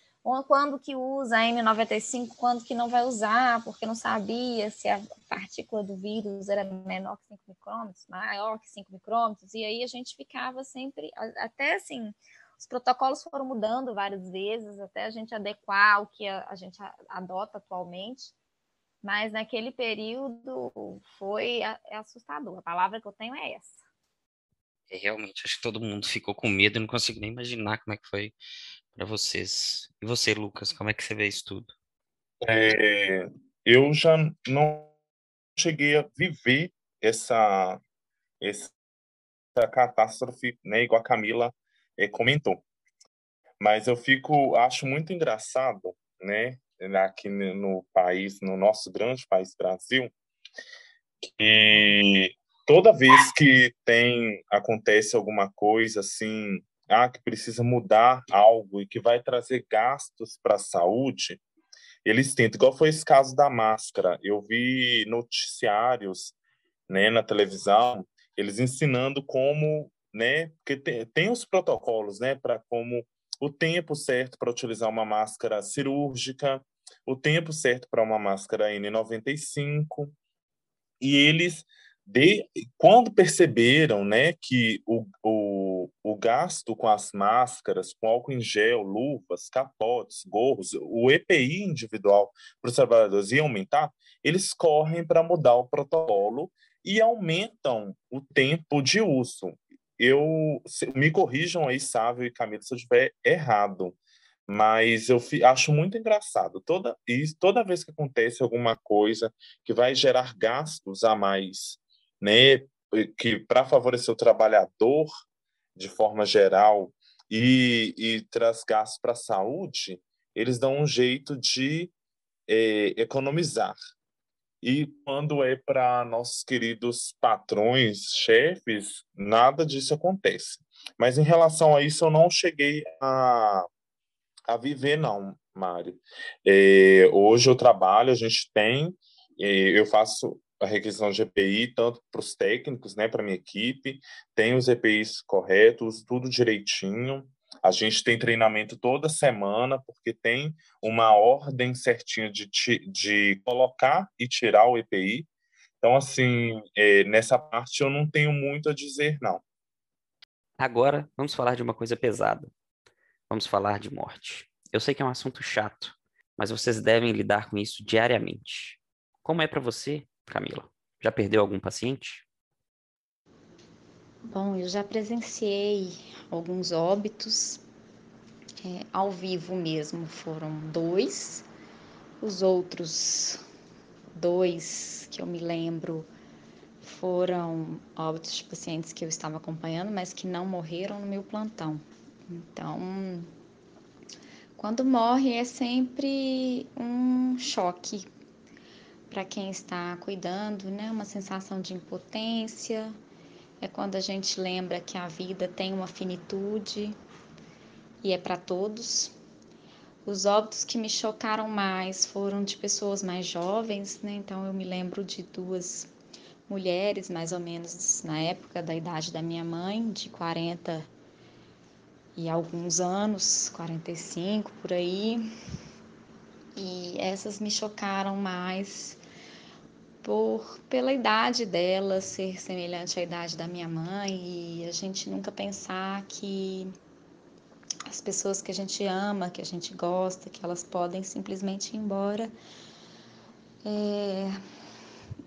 Quando que usa a N95, quando que não vai usar, porque não sabia se a partícula do vírus era menor que 5 micrômetros, maior que 5 micrômetros, e aí a gente ficava sempre, até assim, os protocolos foram mudando várias vezes até a gente adequar ao que a, a gente adota atualmente, mas naquele período foi é assustador. A palavra que eu tenho é essa. É, realmente, acho que todo mundo ficou com medo e não consigo nem imaginar como é que foi para vocês. E você, Lucas, como é que você vê isso tudo? É, eu já não cheguei a viver essa, essa catástrofe, né, igual a Camila comentou. Mas eu fico, acho muito engraçado, né, aqui no país, no nosso grande país Brasil, que toda vez que tem acontece alguma coisa assim, ah, que precisa mudar algo e que vai trazer gastos para a saúde, eles tentam. Igual foi esse caso da máscara. Eu vi noticiários, né, na televisão, eles ensinando como né? Porque tem, tem os protocolos, né, para como o tempo certo para utilizar uma máscara cirúrgica, o tempo certo para uma máscara N95. E eles, de, quando perceberam né, que o, o, o gasto com as máscaras, com álcool em gel, luvas, capotes, gorros, o EPI individual para os trabalhadores ia aumentar, eles correm para mudar o protocolo e aumentam o tempo de uso eu me corrijam aí, Sávio e Camila, se eu estiver errado, mas eu acho muito engraçado. Toda, e toda vez que acontece alguma coisa que vai gerar gastos a mais, né, que para favorecer o trabalhador de forma geral e, e traz gastos para a saúde, eles dão um jeito de é, economizar. E quando é para nossos queridos patrões, chefes, nada disso acontece. Mas em relação a isso, eu não cheguei a, a viver, não, Mário. É, hoje eu trabalho, a gente tem, eu faço a requisição de EPI, tanto para os técnicos, né, para minha equipe, tem os EPIs corretos, tudo direitinho. A gente tem treinamento toda semana, porque tem uma ordem certinha de, de colocar e tirar o EPI. Então, assim, é, nessa parte eu não tenho muito a dizer, não. Agora, vamos falar de uma coisa pesada. Vamos falar de morte. Eu sei que é um assunto chato, mas vocês devem lidar com isso diariamente. Como é para você, Camila? Já perdeu algum paciente? Bom, eu já presenciei alguns óbitos é, ao vivo mesmo, foram dois. Os outros dois que eu me lembro foram óbitos de pacientes que eu estava acompanhando, mas que não morreram no meu plantão. Então, quando morre é sempre um choque para quem está cuidando, né? Uma sensação de impotência, é quando a gente lembra que a vida tem uma finitude e é para todos. Os óbitos que me chocaram mais foram de pessoas mais jovens, né? Então eu me lembro de duas mulheres, mais ou menos na época da idade da minha mãe, de 40 e alguns anos, 45 por aí. E essas me chocaram mais por pela idade dela ser semelhante à idade da minha mãe e a gente nunca pensar que as pessoas que a gente ama, que a gente gosta, que elas podem simplesmente ir embora é,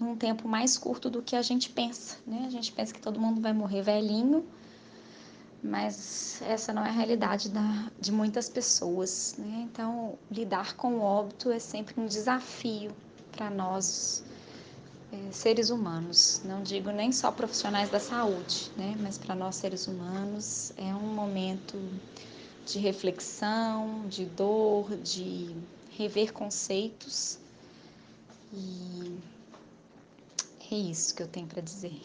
num tempo mais curto do que a gente pensa, né? A gente pensa que todo mundo vai morrer velhinho, mas essa não é a realidade da, de muitas pessoas, né? Então, lidar com o óbito é sempre um desafio para nós seres humanos. Não digo nem só profissionais da saúde, né? Mas para nós seres humanos é um momento de reflexão, de dor, de rever conceitos. E é isso que eu tenho para dizer.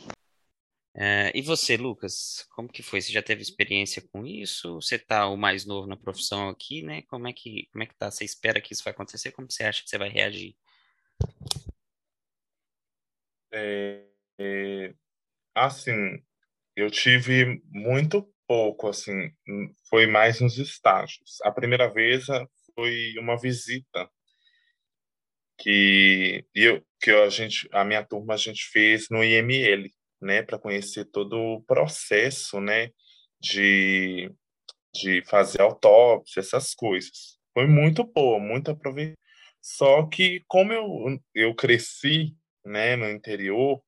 É, e você, Lucas, como que foi? Você já teve experiência com isso? Você está o mais novo na profissão aqui, né? Como é que como é que tá? Você espera que isso vai acontecer? Como você acha que você vai reagir? É, é, assim, eu tive muito pouco, assim, foi mais nos estágios. A primeira vez ah, foi uma visita que eu que a gente a minha turma a gente fez no IML, né, para conhecer todo o processo, né, de de fazer autópsia, essas coisas. Foi muito boa, muito aproveitado. Só que como eu eu cresci, né, no interior,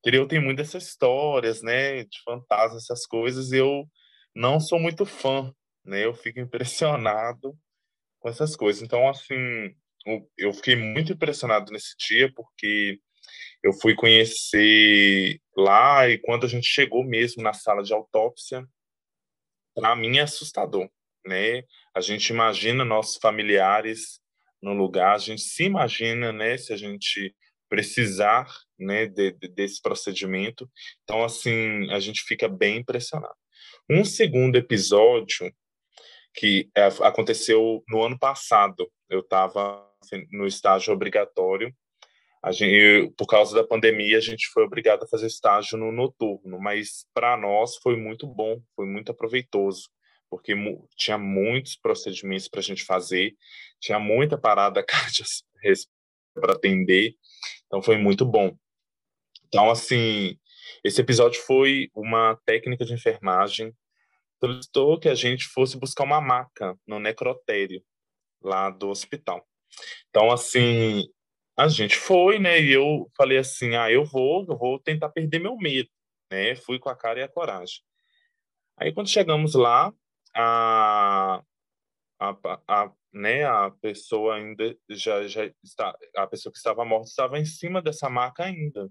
interior tem muitas histórias, né, de fantasmas, essas coisas, e eu não sou muito fã, né? Eu fico impressionado com essas coisas. Então, assim, eu fiquei muito impressionado nesse dia porque eu fui conhecer lá e quando a gente chegou mesmo na sala de autópsia, para mim é assustador, né? A gente imagina nossos familiares no lugar, a gente se imagina, né, se a gente precisar, né, de, de, desse procedimento. Então, assim, a gente fica bem impressionado. Um segundo episódio que é, aconteceu no ano passado, eu estava assim, no estágio obrigatório. Gente, por causa da pandemia, a gente foi obrigado a fazer estágio no noturno, mas para nós foi muito bom, foi muito aproveitoso, porque tinha muitos procedimentos para a gente fazer, tinha muita parada para atender, então foi muito bom. Então, assim, esse episódio foi uma técnica de enfermagem solicitou que a gente fosse buscar uma maca no necrotério lá do hospital. Então, assim, a gente foi, né? E eu falei assim: ah, eu vou, eu vou tentar perder meu medo, né? Fui com a cara e a coragem. Aí, quando chegamos lá, a, a, a, né, a pessoa ainda já, já está, a pessoa que estava morta estava em cima dessa maca ainda.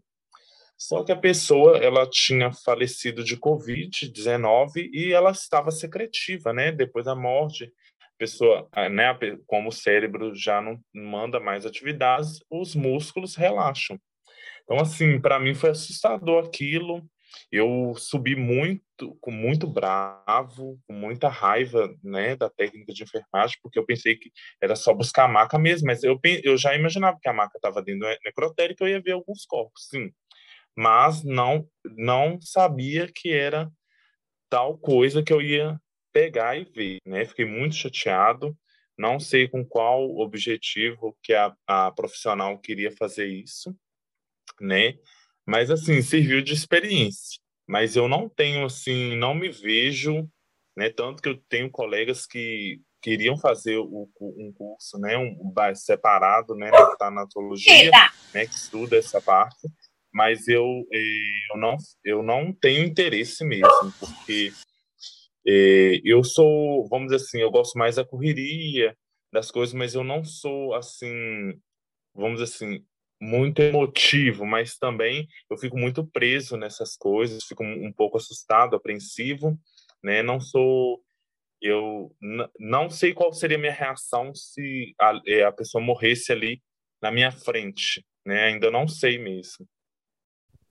Só que a pessoa ela tinha falecido de Covid-19 e ela estava secretiva, né? Depois da morte, a pessoa, né? Como o cérebro já não manda mais atividades, os músculos relaxam. Então, assim, para mim foi assustador aquilo. Eu subi muito, com muito bravo, com muita raiva, né, da técnica de enfermagem, porque eu pensei que era só buscar a maca mesmo, mas eu, eu já imaginava que a maca estava dentro do necrotério que eu ia ver alguns corpos, sim mas não não sabia que era tal coisa que eu ia pegar e ver, né? Fiquei muito chateado, não sei com qual objetivo que a, a profissional queria fazer isso, né? Mas assim, serviu de experiência. Mas eu não tenho assim, não me vejo, né? Tanto que eu tenho colegas que queriam fazer o, um curso, né, um separado, né, na tanatologia, né, que estuda essa parte mas eu, eh, eu, não, eu não tenho interesse mesmo, porque eh, eu sou, vamos dizer assim, eu gosto mais da correria, das coisas, mas eu não sou, assim, vamos dizer assim, muito emotivo, mas também eu fico muito preso nessas coisas, fico um pouco assustado, apreensivo, né? Não sou eu não sei qual seria a minha reação se a, eh, a pessoa morresse ali na minha frente, né? Ainda não sei mesmo.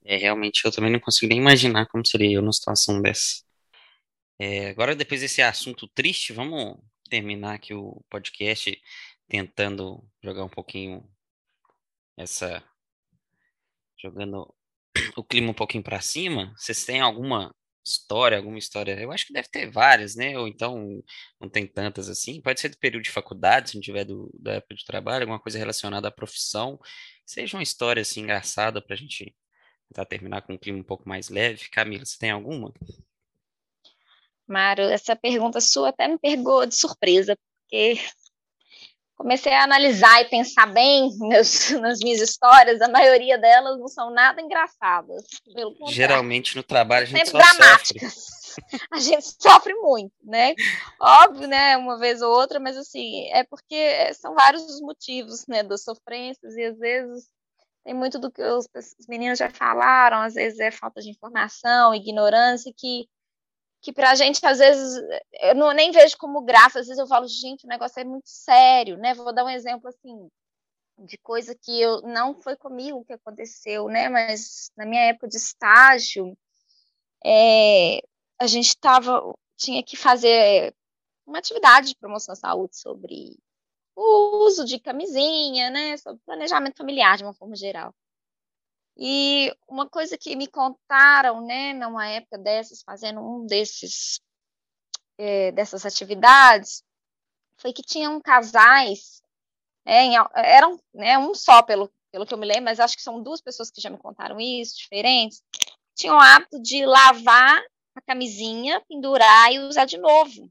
É, realmente, eu também não consigo nem imaginar como seria eu numa situação dessa. É, agora, depois desse assunto triste, vamos terminar aqui o podcast tentando jogar um pouquinho essa jogando o clima um pouquinho para cima. Vocês têm alguma história, alguma história? Eu acho que deve ter várias, né? Ou então não tem tantas assim. Pode ser do período de faculdade, se não tiver do, da época de trabalho, alguma coisa relacionada à profissão. Seja uma história assim engraçada para a gente tentar terminar com um clima um pouco mais leve. Camila, você tem alguma? Mário, essa pergunta sua até me pegou de surpresa, porque comecei a analisar e pensar bem meus, nas minhas histórias, a maioria delas não são nada engraçadas. Geralmente no trabalho a gente Sempre só dramáticas. sofre. A gente sofre muito, né? Óbvio, né? Uma vez ou outra, mas assim, é porque são vários os motivos, né? Das sofrências, e às vezes tem muito do que os, os meninos já falaram, às vezes é falta de informação, ignorância, que que para a gente, às vezes, eu não, nem vejo como graça, às vezes eu falo, gente, o negócio é muito sério, né? Vou dar um exemplo, assim, de coisa que eu não foi comigo que aconteceu, né? Mas na minha época de estágio, é, a gente estava, tinha que fazer uma atividade de promoção à saúde sobre o uso de camisinha, né? Sobre planejamento familiar, de uma forma geral. E uma coisa que me contaram, né, numa época dessas, fazendo um desses é, dessas atividades, foi que tinham casais, é, em, eram né, um só pelo, pelo que eu me lembro, mas acho que são duas pessoas que já me contaram isso, diferentes, tinham o hábito de lavar a camisinha, pendurar e usar de novo.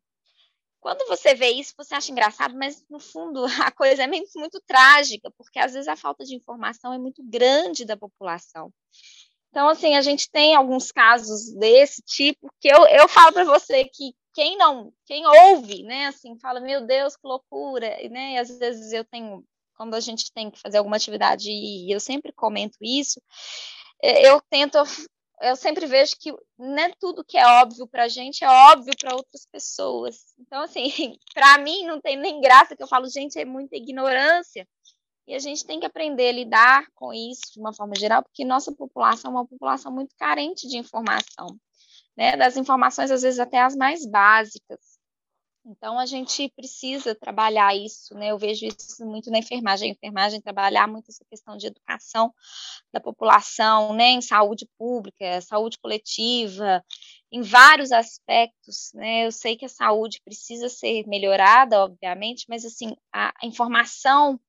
Quando você vê isso, você acha engraçado, mas no fundo a coisa é muito, muito trágica, porque às vezes a falta de informação é muito grande da população. Então, assim, a gente tem alguns casos desse tipo que eu, eu falo para você que quem não, quem ouve, né, assim, fala, meu Deus, que loucura, né, e às vezes eu tenho, quando a gente tem que fazer alguma atividade, e eu sempre comento isso, é, eu tento eu sempre vejo que não é tudo que é óbvio para a gente é óbvio para outras pessoas. Então, assim, para mim não tem nem graça que eu falo, gente, é muita ignorância. E a gente tem que aprender a lidar com isso de uma forma geral, porque nossa população é uma população muito carente de informação, né? Das informações, às vezes, até as mais básicas. Então, a gente precisa trabalhar isso, né? Eu vejo isso muito na enfermagem. A enfermagem trabalhar muito essa questão de educação da população, né? Em saúde pública, saúde coletiva, em vários aspectos, né? Eu sei que a saúde precisa ser melhorada, obviamente, mas, assim, a, informação,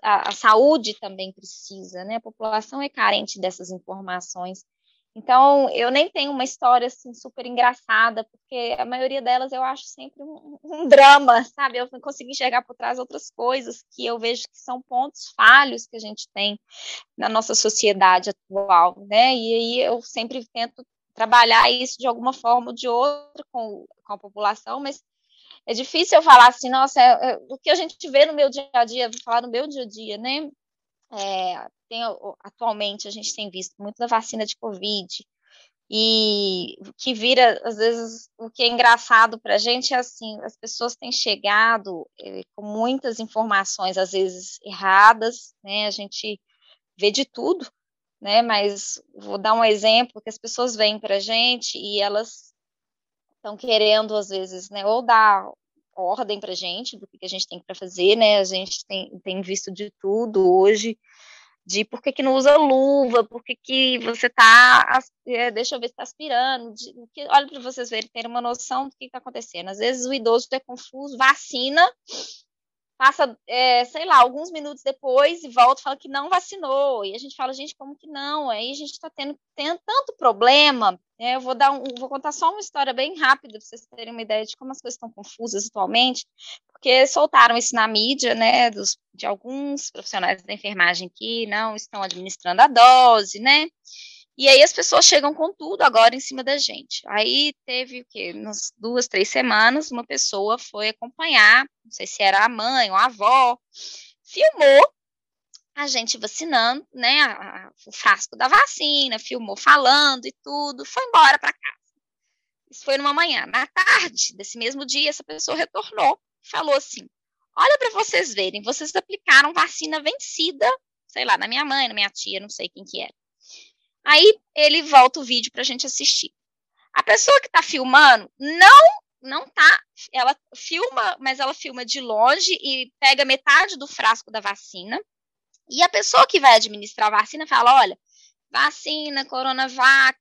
a, a saúde também precisa, né? A população é carente dessas informações. Então, eu nem tenho uma história assim super engraçada, porque a maioria delas eu acho sempre um, um drama, sabe? Eu consigo enxergar por trás outras coisas que eu vejo que são pontos falhos que a gente tem na nossa sociedade atual, né? E aí eu sempre tento trabalhar isso de alguma forma ou de outra com, com a população, mas é difícil eu falar assim, nossa, é, é, o que a gente vê no meu dia a dia, vou falar no meu dia a dia, né? É, tem, atualmente a gente tem visto muito da vacina de Covid, e que vira, às vezes, o que é engraçado para a gente é assim, as pessoas têm chegado é, com muitas informações, às vezes erradas, né, a gente vê de tudo, né, mas vou dar um exemplo, que as pessoas vêm para a gente e elas estão querendo, às vezes, né, ou dar ordem para gente do que a gente tem para fazer, né, a gente tem, tem visto de tudo hoje, de por que, que não usa luva, por que, que você está, é, deixa eu ver se está aspirando, de, que, olha para vocês verem, terem uma noção do que está acontecendo. Às vezes o idoso é confuso, vacina, passa, é, sei lá, alguns minutos depois e volta e fala que não vacinou. E a gente fala, gente, como que não? Aí a gente está tendo, tendo tanto problema. Né? Eu vou dar um, vou contar só uma história bem rápida para vocês terem uma ideia de como as coisas estão confusas atualmente, porque soltaram isso na mídia, né, dos, de alguns profissionais da enfermagem que não estão administrando a dose, né? E aí as pessoas chegam com tudo agora em cima da gente. Aí teve o quê? Nas duas, três semanas, uma pessoa foi acompanhar, não sei se era a mãe ou a avó, filmou a gente vacinando, né, a, a, o frasco da vacina, filmou falando e tudo, foi embora para casa. Isso foi numa manhã. Na tarde desse mesmo dia, essa pessoa retornou e falou assim: Olha para vocês verem, vocês aplicaram vacina vencida, sei lá, na minha mãe, na minha tia, não sei quem que era. Aí ele volta o vídeo para a gente assistir. A pessoa que está filmando não não tá, ela filma, mas ela filma de longe e pega metade do frasco da vacina. E a pessoa que vai administrar a vacina fala: olha, vacina, Coronavac,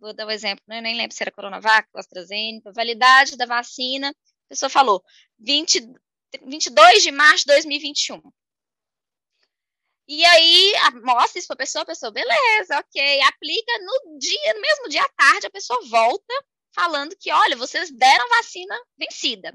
vou dar um exemplo, né? nem lembro se era Coronavac, AstraZeneca, validade da vacina, a pessoa falou 20, 22 de março de 2021. E aí, mostra isso para a pessoa, a pessoa, beleza, ok, aplica no dia, no mesmo dia à tarde, a pessoa volta falando que, olha, vocês deram vacina vencida.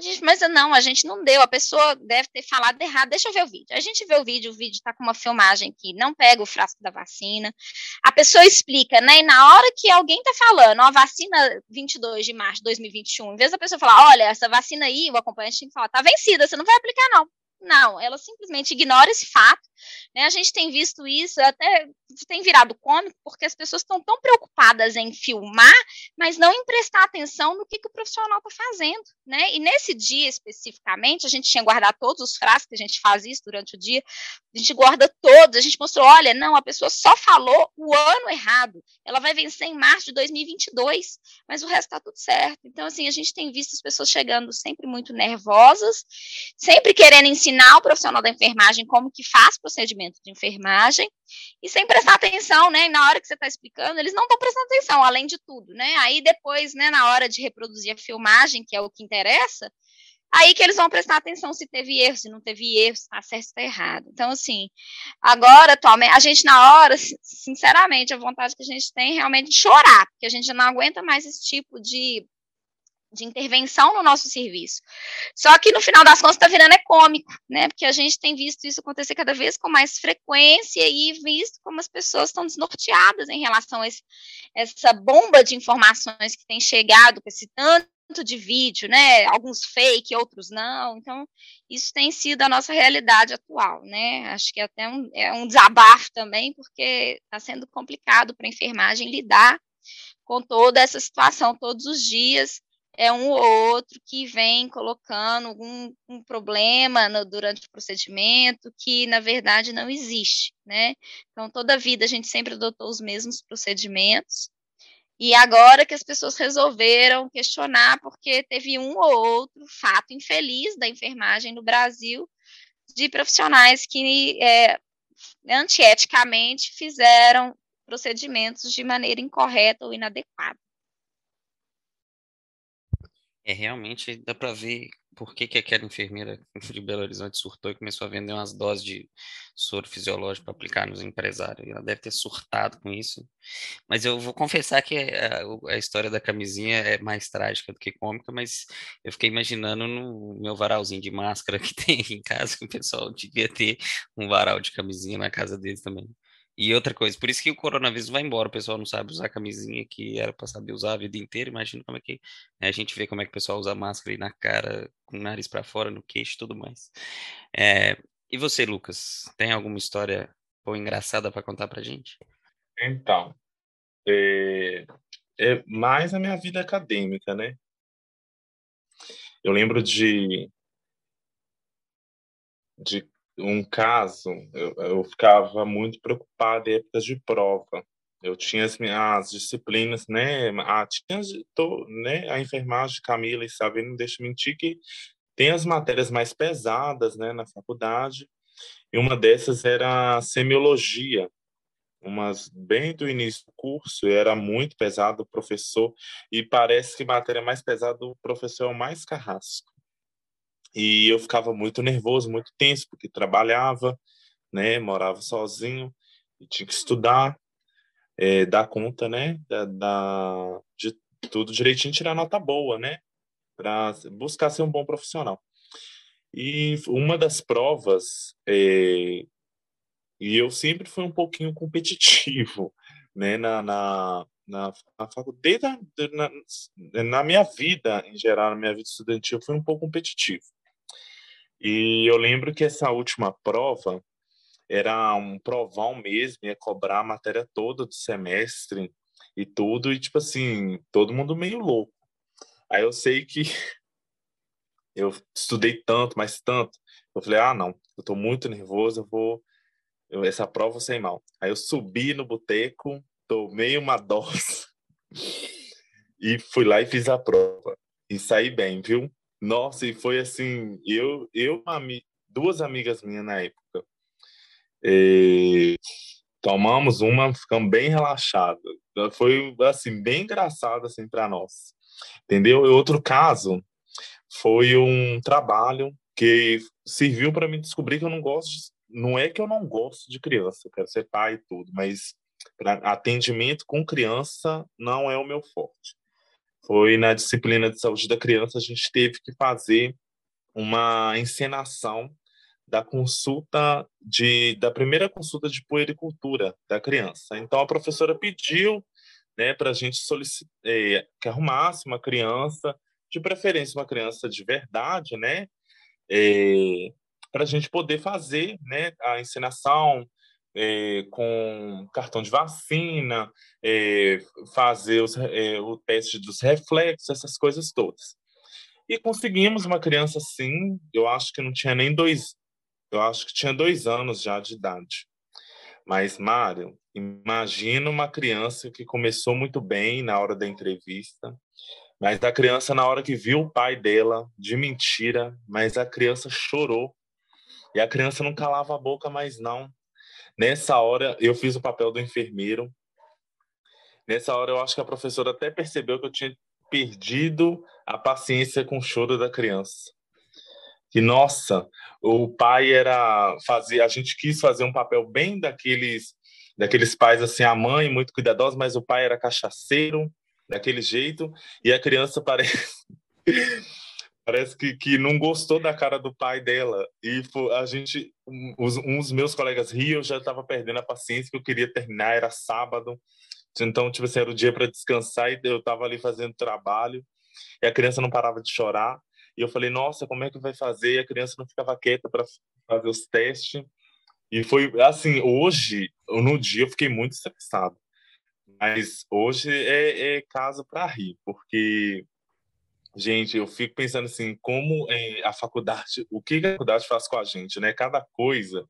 A gente, mas não, a gente não deu, a pessoa deve ter falado errado. Deixa eu ver o vídeo. A gente vê o vídeo, o vídeo está com uma filmagem que não pega o frasco da vacina. A pessoa explica, né? E na hora que alguém está falando, a vacina 22 de março de 2021, em vez da pessoa falar, olha, essa vacina aí, o acompanhante tem que falar, tá vencida, você não vai aplicar, não. Não, ela simplesmente ignora esse fato. Né? A gente tem visto isso, até tem virado cômico, porque as pessoas estão tão preocupadas em filmar, mas não em prestar atenção no que, que o profissional está fazendo. Né? E nesse dia especificamente, a gente tinha guardado todos os frascos, que a gente faz isso durante o dia, a gente guarda todos, a gente mostrou, olha, não, a pessoa só falou o ano errado, ela vai vencer em março de 2022, mas o resto está tudo certo. Então, assim, a gente tem visto as pessoas chegando sempre muito nervosas, sempre querendo ensinar o profissional da enfermagem como que faz procedimento de enfermagem, e sem prestar atenção, né? Na hora que você está explicando, eles não estão prestando atenção, além de tudo, né? Aí depois, né, na hora de reproduzir a filmagem, que é o que interessa, aí que eles vão prestar atenção se teve erro, se não teve erro, se está certo, se está errado. Então, assim, agora, atualmente, a gente na hora, sinceramente, a vontade que a gente tem é realmente de chorar, porque a gente não aguenta mais esse tipo de de intervenção no nosso serviço. Só que no final das contas está virando é cômico, né? Porque a gente tem visto isso acontecer cada vez com mais frequência e visto como as pessoas estão desnorteadas em relação a esse, essa bomba de informações que tem chegado com esse tanto de vídeo, né? Alguns fake, outros não. Então, isso tem sido a nossa realidade atual, né? Acho que é até um, é um desabafo também, porque está sendo complicado para a enfermagem lidar com toda essa situação todos os dias é um ou outro que vem colocando algum um problema no, durante o procedimento que, na verdade, não existe, né? Então, toda a vida a gente sempre adotou os mesmos procedimentos, e agora que as pessoas resolveram questionar, porque teve um ou outro fato infeliz da enfermagem no Brasil, de profissionais que é, antieticamente fizeram procedimentos de maneira incorreta ou inadequada. É, realmente dá para ver por que, que aquela enfermeira de Belo Horizonte surtou e começou a vender umas doses de soro fisiológico para aplicar nos empresários. Ela deve ter surtado com isso. Mas eu vou confessar que a, a, história da camisinha é mais trágica do que cômica, mas eu fiquei imaginando no meu varalzinho de máscara que tem em casa, que o pessoal devia ter um varal de camisinha na casa deles também. E outra coisa, por isso que o coronavírus vai embora, o pessoal não sabe usar camisinha que era para saber usar a vida inteira. Imagina como é que né, a gente vê como é que o pessoal usa máscara aí na cara, com o nariz para fora, no queixo tudo mais. É, e você, Lucas, tem alguma história boa, engraçada para contar pra gente? Então, é, é mais a minha vida acadêmica, né? Eu lembro de de um caso, eu, eu ficava muito preocupado em épocas de prova. Eu tinha as disciplinas, né? Ah, tinha tô, né? a enfermagem, Camila e Sabe, não deixa mentir que tem as matérias mais pesadas, né, na faculdade. E uma dessas era a semiologia, umas bem do início do curso, era muito pesado o professor, e parece que matéria mais pesada do professor é o mais carrasco. E eu ficava muito nervoso, muito tenso, porque trabalhava, né, morava sozinho e tinha que estudar, é, dar conta, né, da, da, de tudo direitinho, tirar nota boa, né, para buscar ser um bom profissional. E uma das provas, é, e eu sempre fui um pouquinho competitivo, né, na, na, na, na faculdade, na, na minha vida em geral, na minha vida estudantil, eu fui um pouco competitivo. E eu lembro que essa última prova era um provão mesmo, ia cobrar a matéria toda do semestre e tudo, e tipo assim, todo mundo meio louco. Aí eu sei que eu estudei tanto, mas tanto, eu falei, ah, não, eu tô muito nervoso, eu vou, eu, essa prova eu sei mal. Aí eu subi no boteco, tomei uma dose e fui lá e fiz a prova. e saí bem, viu? Nossa, e foi assim, eu, eu duas amigas minhas na época, e, tomamos uma, ficamos bem relaxados. Foi assim bem engraçado assim para nós, entendeu? E outro caso foi um trabalho que serviu para mim descobrir que eu não gosto, não é que eu não gosto de criança, eu quero ser pai e tudo, mas atendimento com criança não é o meu forte. Foi na disciplina de saúde da criança, a gente teve que fazer uma encenação da consulta de da primeira consulta de puericultura da criança. Então a professora pediu, né, para a gente solicitar é, que arrumasse uma criança, de preferência uma criança de verdade, né, é, para a gente poder fazer, né, a ensinação é, com cartão de vacina, é, fazer os, é, o teste dos reflexos, essas coisas todas. E conseguimos uma criança assim, eu acho que não tinha nem dois, eu acho que tinha dois anos já de idade. Mas, Mário, imagina uma criança que começou muito bem na hora da entrevista, mas a criança, na hora que viu o pai dela, de mentira, mas a criança chorou. E a criança não calava a boca mais, não. Nessa hora, eu fiz o papel do enfermeiro. Nessa hora, eu acho que a professora até percebeu que eu tinha perdido a paciência com o choro da criança que nossa, o pai era fazer, a gente quis fazer um papel bem daqueles daqueles pais assim, a mãe muito cuidadosa, mas o pai era cachaceiro, daquele jeito, e a criança parece parece que, que não gostou da cara do pai dela. E a gente, uns, meus colegas riam, eu já estava perdendo a paciência, que eu queria terminar, era sábado. Então, tipo assim, era o dia para descansar e eu estava ali fazendo trabalho. E a criança não parava de chorar. E eu falei, nossa, como é que vai fazer? E a criança não ficava quieta para fazer os testes. E foi assim, hoje, no dia, eu fiquei muito estressado. Mas hoje é, é caso para rir, porque, gente, eu fico pensando assim, como é, a faculdade, o que a faculdade faz com a gente, né? Cada coisa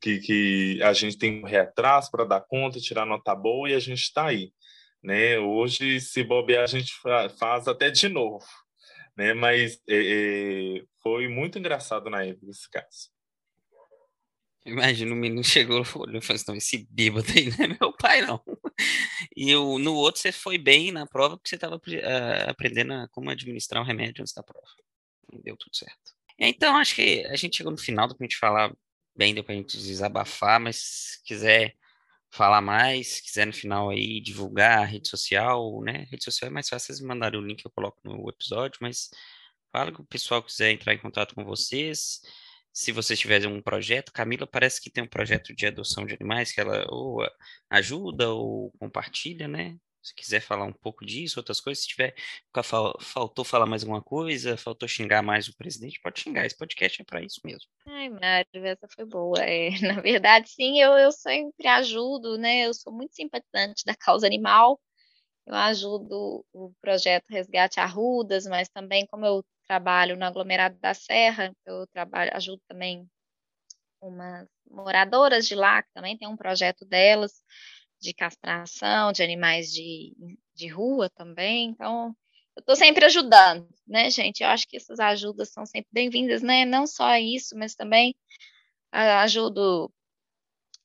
que, que a gente tem que correr atrás para dar conta, tirar nota boa e a gente está aí. Né? Hoje, se bobear, a gente faz até de novo né? Mas é, é, foi muito engraçado na época esse caso. Imagina, o menino chegou e falou assim, esse bêbado aí não é meu pai, não. E eu, no outro você foi bem na prova porque você estava uh, ah, aprendendo a, como administrar um remédio antes da prova. E deu tudo certo. Então, acho que a gente chegou no final, deu pra gente falar bem, deu pra gente desabafar, mas se quiser falar mais, se quiser no final aí divulgar a rede social, né? Rede social é mais fácil vocês mandarem o link, eu coloco no episódio, mas fala que o pessoal quiser entrar em contato com vocês. Se vocês tiverem um projeto, Camila parece que tem um projeto de adoção de animais que ela ou ajuda ou compartilha, né? Se quiser falar um pouco disso, outras coisas, se tiver faltou falar mais alguma coisa, faltou xingar mais o presidente, pode xingar. Esse podcast é para isso mesmo. Ai, Mário, essa foi boa. É, na verdade, sim, eu, eu sempre ajudo, né? Eu sou muito simpatizante da causa animal. Eu ajudo o projeto Resgate Arrudas, mas também como eu trabalho no aglomerado da Serra, eu trabalho, ajudo também umas moradoras de lá, que também tem um projeto delas de castração de animais de, de rua também. Então, eu estou sempre ajudando, né, gente? Eu acho que essas ajudas são sempre bem-vindas, né? Não só isso, mas também uh, ajudo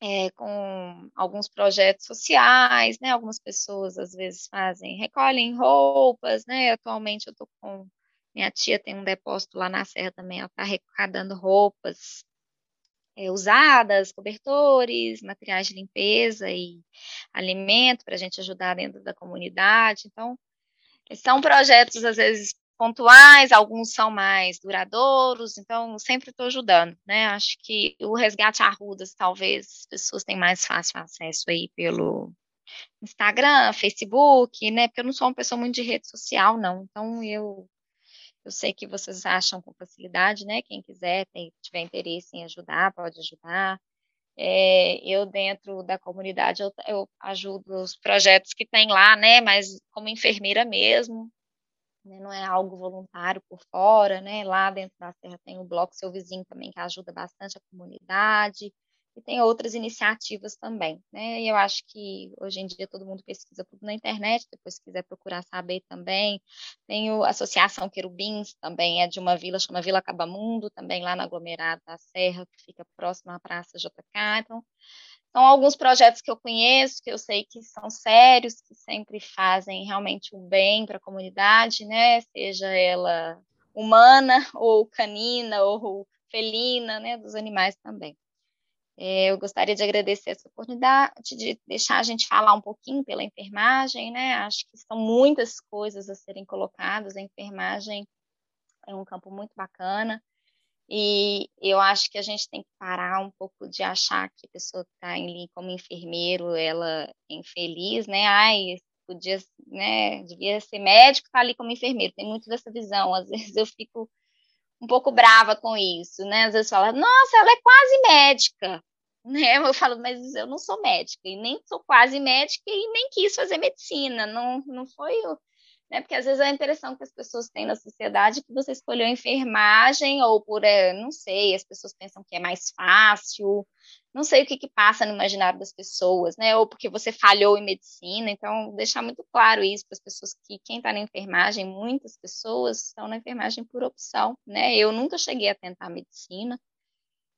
é, com alguns projetos sociais, né? Algumas pessoas às vezes fazem, recolhem roupas, né? Atualmente eu estou com minha tia tem um depósito lá na Serra também, ela está arrecadando roupas é, usadas, cobertores, materiais de limpeza e alimento para a gente ajudar dentro da comunidade. Então, são projetos às vezes pontuais, alguns são mais duradouros, então sempre estou ajudando, né? Acho que o resgate Arrudas, talvez as pessoas têm mais fácil acesso aí pelo Instagram, Facebook, né? Porque eu não sou uma pessoa muito de rede social, não. Então eu eu sei que vocês acham com facilidade, né? Quem quiser, tem, tiver interesse em ajudar, pode ajudar. É, eu, dentro da comunidade, eu, eu, ajudo os projetos que tem lá, né? Mas como enfermeira mesmo, né, não é algo voluntário por fora, né? Lá dentro da Serra tem o Bloco Seu Vizinho também, que ajuda bastante a comunidade. E tem outras iniciativas também, né? E eu acho que hoje em dia todo mundo pesquisa tudo na internet, depois se quiser procurar saber também. Tem a Associação Querubins, também é de uma vila, chama Vila Cabamundo, também lá no aglomerado da Serra, que fica próximo à Praça JK. Então, são alguns projetos que eu conheço, que eu sei que são sérios, que sempre fazem realmente um bem para a comunidade, né? Seja ela humana ou canina ou felina, né? Dos animais também. É, eu gostaria de agradecer essa oportunidade de deixar a gente falar um pouquinho pela enfermagem, né? Acho que são muitas coisas a serem colocadas. A enfermagem é um campo muito bacana. E eu acho que a gente tem que parar um pouco de achar que a pessoa que está ali como enfermeiro, ela é infeliz, né? Ai, podia, né? Devia ser médico, tá ali como enfermeiro. Tem muito dessa visão. Às vezes eu fico um pouco brava com isso, né? Às vezes fala, nossa, ela é quase médica, né? Eu falo, mas eu não sou médica e nem sou quase médica e nem quis fazer medicina, não, não foi o né? Porque às vezes a impressão que as pessoas têm na sociedade é que você escolheu enfermagem ou por, é, não sei, as pessoas pensam que é mais fácil, não sei o que, que passa no imaginário das pessoas, né? Ou porque você falhou em medicina. Então, deixar muito claro isso para as pessoas que quem está na enfermagem, muitas pessoas estão na enfermagem por opção, né? Eu nunca cheguei a tentar medicina,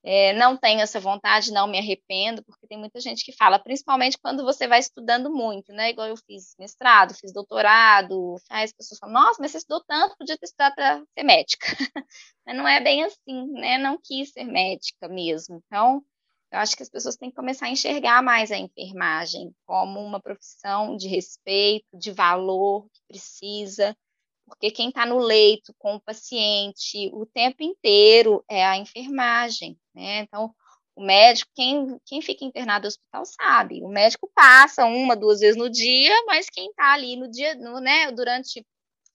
é, não tenho essa vontade, não me arrependo, porque tem muita gente que fala, principalmente quando você vai estudando muito, né? Igual eu fiz mestrado, fiz doutorado, as pessoas falam, nossa, mas você estudou tanto, podia ter estudado para ser médica. mas não é bem assim, né? Não quis ser médica mesmo. Então, eu acho que as pessoas têm que começar a enxergar mais a enfermagem como uma profissão de respeito, de valor, que precisa porque quem está no leito com o paciente o tempo inteiro é a enfermagem, né? Então, o médico, quem, quem fica internado no hospital sabe, o médico passa uma, duas vezes no dia, mas quem está ali no dia, no, né, durante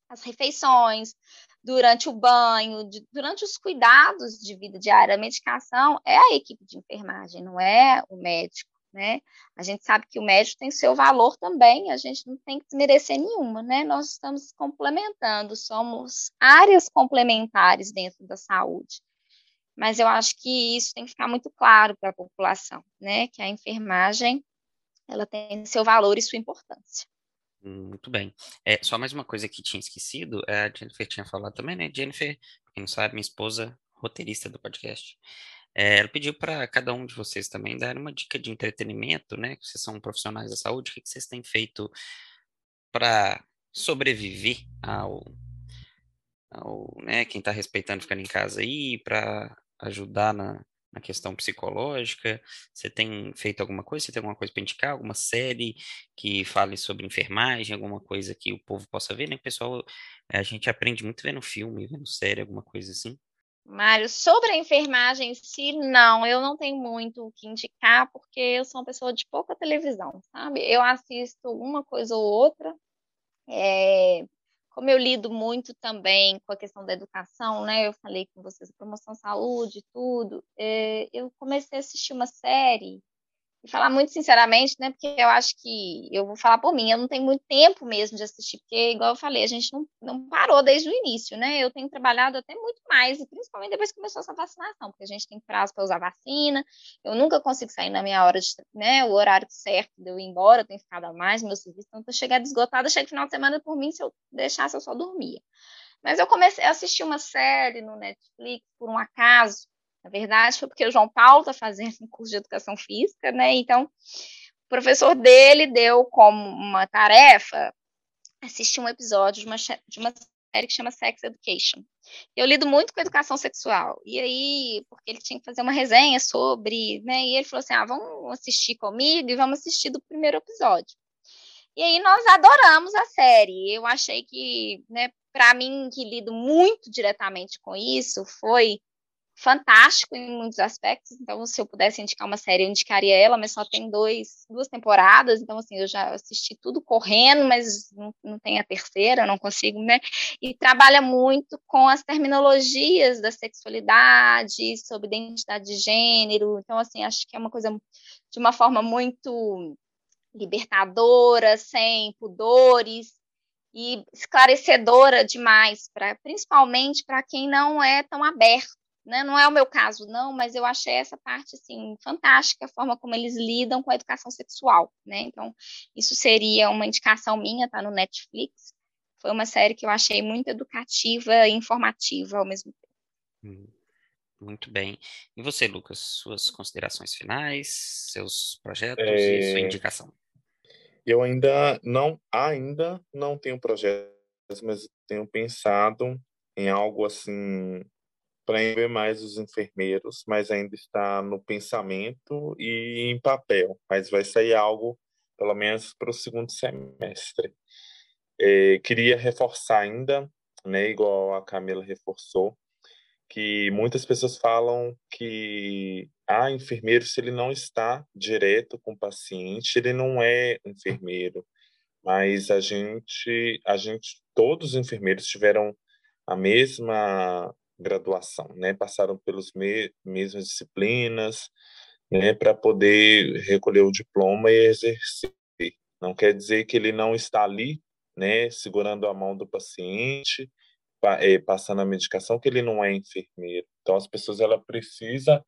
as refeições, durante o banho, de, durante os cuidados de vida diária, a medicação, é a equipe de enfermagem, não é o médico né? A gente sabe que o médico tem seu valor também, a gente não tem que desmerecer nenhuma, né? Nós estamos complementando, somos áreas complementares dentro da saúde. Mas eu acho que isso tem que ficar muito claro para a população, né? Que a enfermagem ela tem seu valor e sua importância. Muito bem. É, só mais uma coisa que tinha esquecido, a Jennifer tinha falado também, né? Jennifer, quem não sabe, minha esposa, roteirista do podcast. É, ela pediu para cada um de vocês também dar uma dica de entretenimento, né? Vocês são profissionais da saúde, o que, vocês têm feito para sobreviver ao, ao, né? Quem está respeitando ficar em casa aí, para ajudar na, na questão psicológica? Você tem feito alguma coisa? Você tem alguma coisa para indicar? Alguma série que fale sobre enfermagem? Alguma coisa que o povo possa ver, né? Pessoal, a gente aprende muito vendo filme, vendo série, alguma coisa assim. Mário, sobre a enfermagem em si, não, eu não tenho muito o que indicar, porque eu sou uma pessoa de pouca televisão, sabe? Eu assisto uma coisa ou outra, é, como eu lido muito também com a questão da educação, né? Eu falei com vocês, promoção saúde, tudo, é, eu comecei a assistir uma série falar muito sinceramente, né? Porque eu acho que eu vou falar por mim, eu não tenho muito tempo mesmo de assistir, porque, igual eu falei, a gente não, não parou desde o início, né? Eu tenho trabalhado até muito mais, e principalmente depois que começou essa vacinação, porque a gente tem prazo para usar vacina, eu nunca consigo sair na minha hora de, né? O horário certo de eu ir embora, eu tenho ficado a mais meu serviço, então, eu chegar esgotada, chega final de semana por mim, se eu deixasse, eu só dormia. Mas eu comecei a assistir uma série no Netflix, por um acaso, na verdade, foi porque o João Paulo está fazendo um curso de educação física, né? Então, o professor dele deu como uma tarefa assistir um episódio de uma, de uma série que chama Sex Education. Eu lido muito com educação sexual. E aí, porque ele tinha que fazer uma resenha sobre, né? E ele falou assim: ah, vamos assistir comigo e vamos assistir do primeiro episódio. E aí nós adoramos a série. Eu achei que, né, para mim, que lido muito diretamente com isso, foi fantástico em muitos aspectos. Então, se eu pudesse indicar uma série, eu indicaria ela, mas só tem dois, duas temporadas. Então, assim, eu já assisti tudo correndo, mas não, não tem a terceira, não consigo, né? E trabalha muito com as terminologias da sexualidade, sobre identidade de gênero. Então, assim, acho que é uma coisa de uma forma muito libertadora, sem pudores e esclarecedora demais, pra, principalmente para quem não é tão aberto né? Não é o meu caso, não, mas eu achei essa parte assim fantástica, a forma como eles lidam com a educação sexual, né? Então, isso seria uma indicação minha, tá no Netflix. Foi uma série que eu achei muito educativa e informativa ao mesmo tempo. Hum, Muito bem. E você, Lucas, suas considerações finais, seus projetos e sua É, indicação? Eu ainda não, ainda não tenho projetos, mas tenho pensado em algo assim para envolver mais os enfermeiros, mas ainda está no pensamento e em papel. Mas vai sair algo, pelo menos para o segundo semestre. É, queria reforçar ainda, né, igual a Camila reforçou, que muitas pessoas falam que ah, enfermeiro, se ele não está direto com o paciente, ele não é enfermeiro. Mas a gente, a gente, todos os enfermeiros tiveram a mesma graduação, né? Passaram pelas me mesmas disciplinas, né? Para poder recolher o diploma e exercer. Não quer dizer que ele não está ali, né? Segurando a mão do paciente, pa eh, passando a medicação, que ele não é enfermeiro. Então as pessoas ela precisa,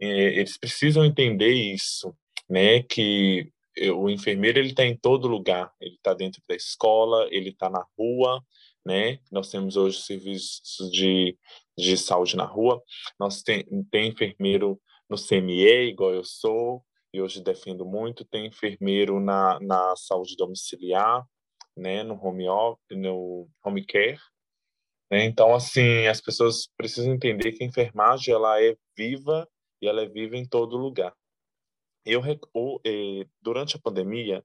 eh, eles precisam entender isso, né? Que o enfermeiro ele está em todo lugar. Ele está dentro da escola, ele está na rua, né? Nós temos hoje serviços de, de saúde na rua. Nós tem, tem enfermeiro no CME, igual eu sou, e hoje defendo muito. Tem enfermeiro na, na saúde domiciliar, né? No home no home care. Né? Então, assim, as pessoas precisam entender que a enfermagem ela é viva e ela é viva em todo lugar. Eu, eh, durante a pandemia,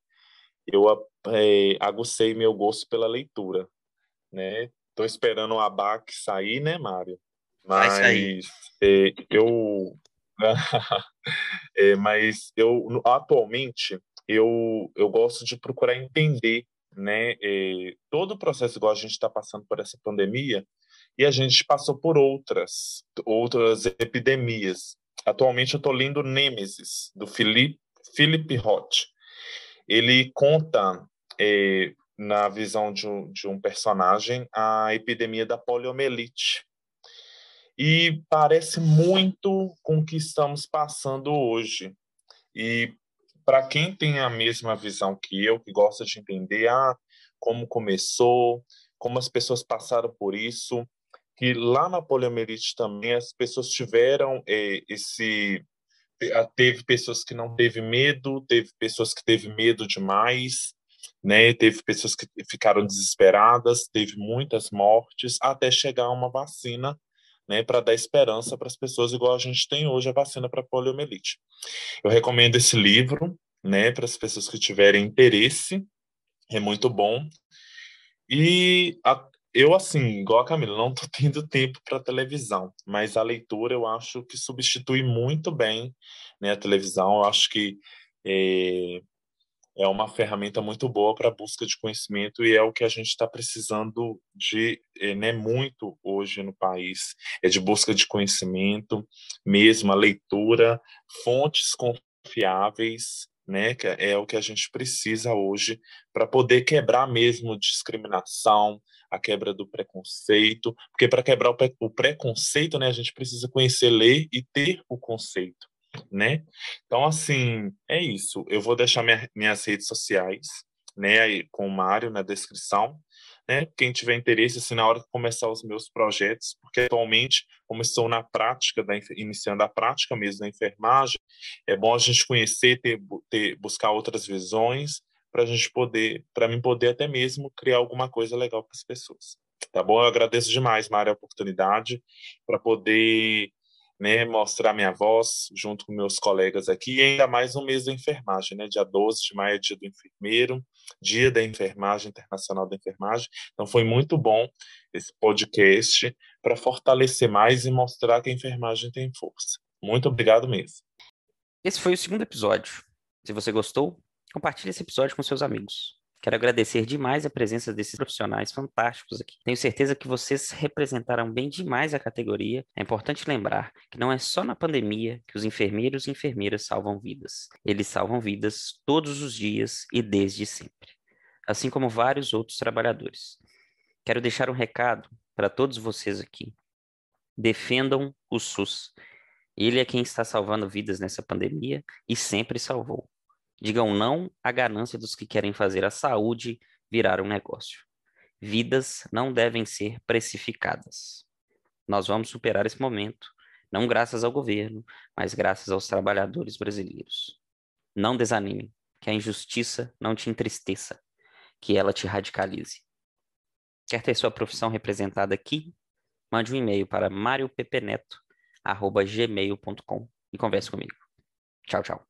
eu eh, agucei meu gosto pela leitura, né? Tô esperando o ABAC sair, né, Mário? Vai sair. Mas eh, eu, eh, mas eu atualmente eu eu gosto de procurar entender, né, eh, todo o processo igual a gente está passando por essa pandemia e a gente passou por outras outras epidemias. Atualmente eu estou lendo Nêmesis do Philip Philip Roth. Ele conta eh, na visão de um, de um personagem a epidemia da poliomielite. E parece muito com o que estamos passando hoje. E para quem tem a mesma visão que eu, que gosta de entender ah, como começou, como as pessoas passaram por isso, que lá na poliomielite também as pessoas tiveram eh, esse teve pessoas que não teve medo, teve pessoas que teve medo demais, né? Teve pessoas que ficaram desesperadas, teve muitas mortes até chegar uma vacina, né, para dar esperança para as pessoas igual a gente tem hoje a vacina para poliomielite. Eu recomendo esse livro, né, para as pessoas que tiverem interesse. É muito bom. E a, eu, assim, igual a Camila, não estou tendo tempo para televisão, mas a leitura eu acho que substitui muito bem né, a televisão. Eu acho que é, é uma ferramenta muito boa para a busca de conhecimento e é o que a gente está precisando de né, muito hoje no país. É de busca de conhecimento, mesmo a leitura, fontes confiáveis, né, que é o que a gente precisa hoje para poder quebrar mesmo discriminação, a quebra do preconceito, porque para quebrar o, pre o preconceito, né, a gente precisa conhecer, ler e ter o conceito, né? Então, assim, é isso. Eu vou deixar minha, minhas redes sociais, né, aí com o Mário na descrição, né? Quem tiver interesse, assim, na hora que começar os meus projetos, porque atualmente, como estou na prática, da, iniciando a prática mesmo da enfermagem, é bom a gente conhecer, ter, ter buscar outras visões, para a gente poder, para mim poder até mesmo criar alguma coisa legal para as pessoas. Tá bom? Eu agradeço demais, Mário, a oportunidade para poder né, mostrar minha voz junto com meus colegas aqui, e ainda mais no mês da enfermagem, né? Dia 12 de maio é dia do enfermeiro, dia da enfermagem, internacional da enfermagem. Então foi muito bom esse podcast para fortalecer mais e mostrar que a enfermagem tem força. Muito obrigado mesmo. Esse foi o segundo episódio. Se você gostou, compartilhe esse episódio com seus amigos. Quero agradecer demais a presença desses profissionais fantásticos aqui. Tenho certeza que vocês representaram bem demais a categoria. É importante lembrar que não é só na pandemia que os enfermeiros e enfermeiras salvam vidas. Eles salvam vidas todos os dias e desde sempre, assim como vários outros trabalhadores. Quero deixar um recado para todos vocês aqui. Defendam o SUS. Ele é quem está salvando vidas nessa pandemia e sempre salvou. Digam não à ganância dos que querem fazer a saúde virar um negócio. Vidas não devem ser precificadas. Nós vamos superar esse momento, não graças ao governo, mas graças aos trabalhadores brasileiros. Não desanime, que a injustiça não te entristeça, que ela te radicalize. Quer ter sua profissão representada aqui? Mande um e-mail para mariopepeneto.gmail.com e converse comigo. Tchau, tchau.